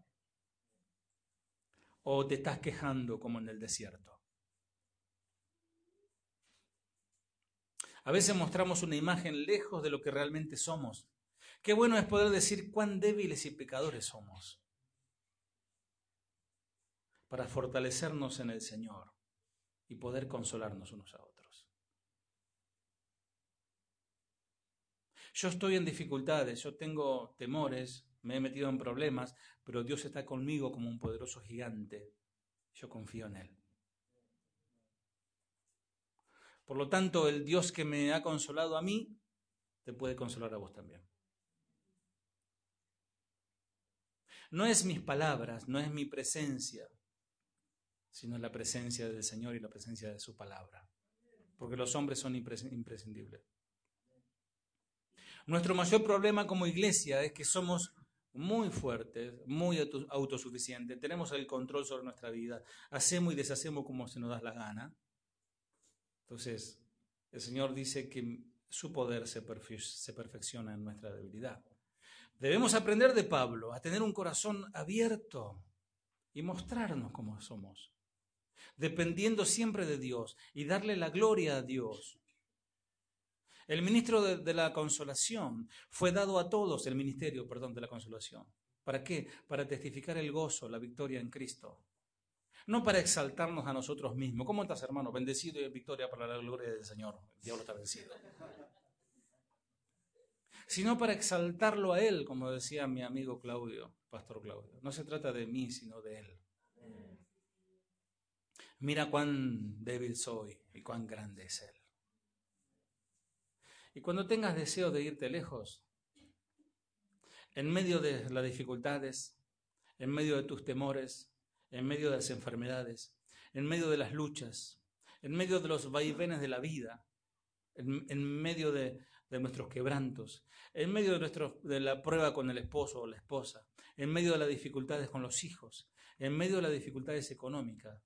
¿O te estás quejando como en el desierto? A veces mostramos una imagen lejos de lo que realmente somos. Qué bueno es poder decir cuán débiles y pecadores somos para fortalecernos en el Señor y poder consolarnos unos a otros. Yo estoy en dificultades, yo tengo temores, me he metido en problemas, pero Dios está conmigo como un poderoso gigante. Yo confío en Él. Por lo tanto, el Dios que me ha consolado a mí, te puede consolar a vos también. No es mis palabras, no es mi presencia, sino la presencia del Señor y la presencia de su palabra. Porque los hombres son imprescindibles. Nuestro mayor problema como iglesia es que somos muy fuertes, muy autosuficientes, tenemos el control sobre nuestra vida, hacemos y deshacemos como se nos da la gana. Entonces, el Señor dice que su poder se, perfecciona en nuestra debilidad. Debemos aprender de Pablo a tener un corazón abierto y mostrarnos como somos, dependiendo siempre de Dios y darle la gloria a Dios. El ministro de, la consolación fue dado a todos el ministerio, perdón, de la consolación. ¿Para qué? Para testificar el gozo, la victoria en Cristo. No para exaltarnos a nosotros mismos. ¿Cómo estás, hermano? Bendecido y en victoria para la gloria del Señor. El diablo está vencido sino para exaltarlo a Él, como decía mi amigo Claudio, Pastor Claudio. No se trata de mí, sino de Él. Mira cuán débil soy y cuán grande es Él. Y cuando tengas deseo de irte lejos, en medio de las dificultades, en medio de tus temores, en medio de las enfermedades, en medio de las luchas, en medio de los vaivenes de la vida, en, medio de, de nuestros quebrantos, en medio de, nuestro, de la prueba con el esposo o la esposa, en medio de las dificultades con los hijos, en medio de las dificultades económicas.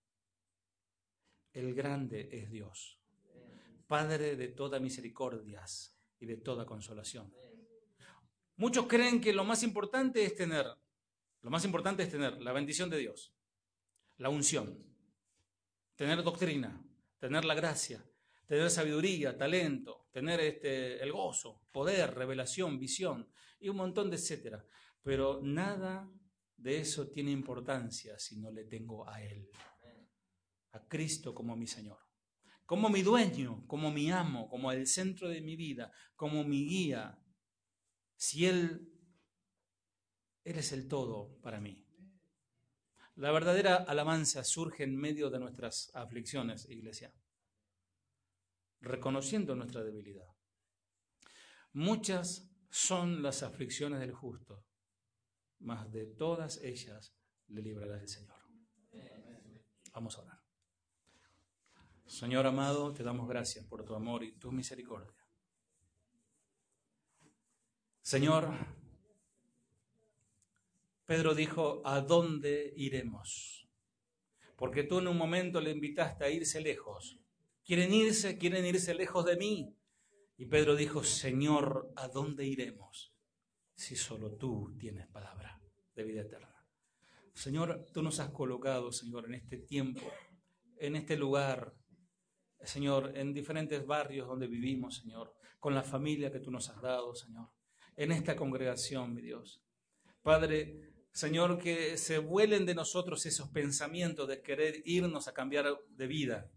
El grande es Dios, Padre de todas misericordias y de toda consolación. Muchos creen que lo más importante es tener, lo más importante es tener la bendición de Dios, la unción, tener doctrina, tener la gracia, tener sabiduría, talento, tener este, el gozo, poder, revelación, visión y un montón de etcétera. Pero nada de eso tiene importancia si no le tengo a Él, a Cristo como mi Señor, como mi dueño, como mi amo, como el centro de mi vida, como mi guía. Si Él, Él es el todo para mí. La verdadera alabanza surge en medio de nuestras aflicciones, iglesia reconociendo nuestra debilidad. Muchas son las aflicciones del justo, mas de todas ellas le librará el Señor. Vamos a orar. Señor amado, te damos gracias por tu amor y tu misericordia. Señor, Pedro dijo, ¿a dónde iremos? Porque tú en un momento le invitaste a irse lejos, Quieren irse, quieren irse lejos de mí. Y Pedro dijo, Señor, ¿a dónde iremos si solo tú tienes palabra de vida eterna? Señor, tú nos has colocado, Señor, en este tiempo, en este lugar, Señor, en diferentes barrios donde vivimos, Señor, con la familia que tú nos has dado, Señor, en esta congregación, mi Dios. Padre, Señor, que se vuelen de nosotros esos pensamientos de querer irnos a cambiar de vida,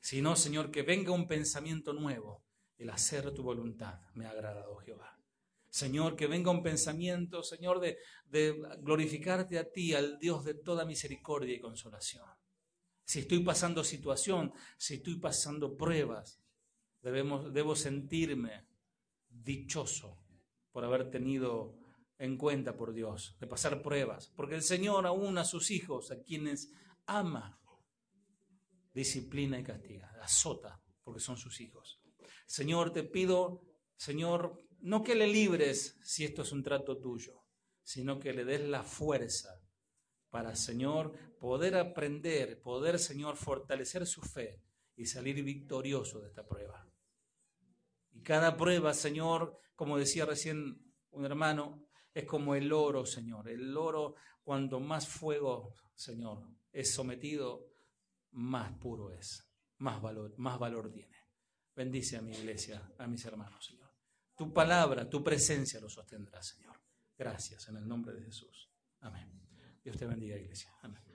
sino, Señor, que venga un pensamiento nuevo, el hacer tu voluntad. Me ha agradado, Jehová. Señor, que venga un pensamiento, Señor, de, glorificarte a ti, al Dios de toda misericordia y consolación. Si estoy pasando situación, si estoy pasando pruebas, debemos, debo sentirme dichoso por haber tenido en cuenta por Dios, de pasar pruebas, porque el Señor aún a sus hijos, a quienes ama, disciplina y castiga, azota, porque son sus hijos. Señor, te pido, Señor, no que le libres si esto es un trato tuyo, sino que le des la fuerza para, Señor, poder aprender, poder, Señor, fortalecer su fe y salir victorioso de esta prueba. Y cada prueba, Señor, como decía recién un hermano, es como el oro, Señor. El oro, cuando más fuego, Señor, es sometido, más puro es, más valor, más valor tiene. Bendice a mi iglesia, a mis hermanos, Señor. Tu palabra, tu presencia lo sostendrá, Señor. Gracias en el nombre de Jesús. Amén. Dios te bendiga, iglesia. Amén.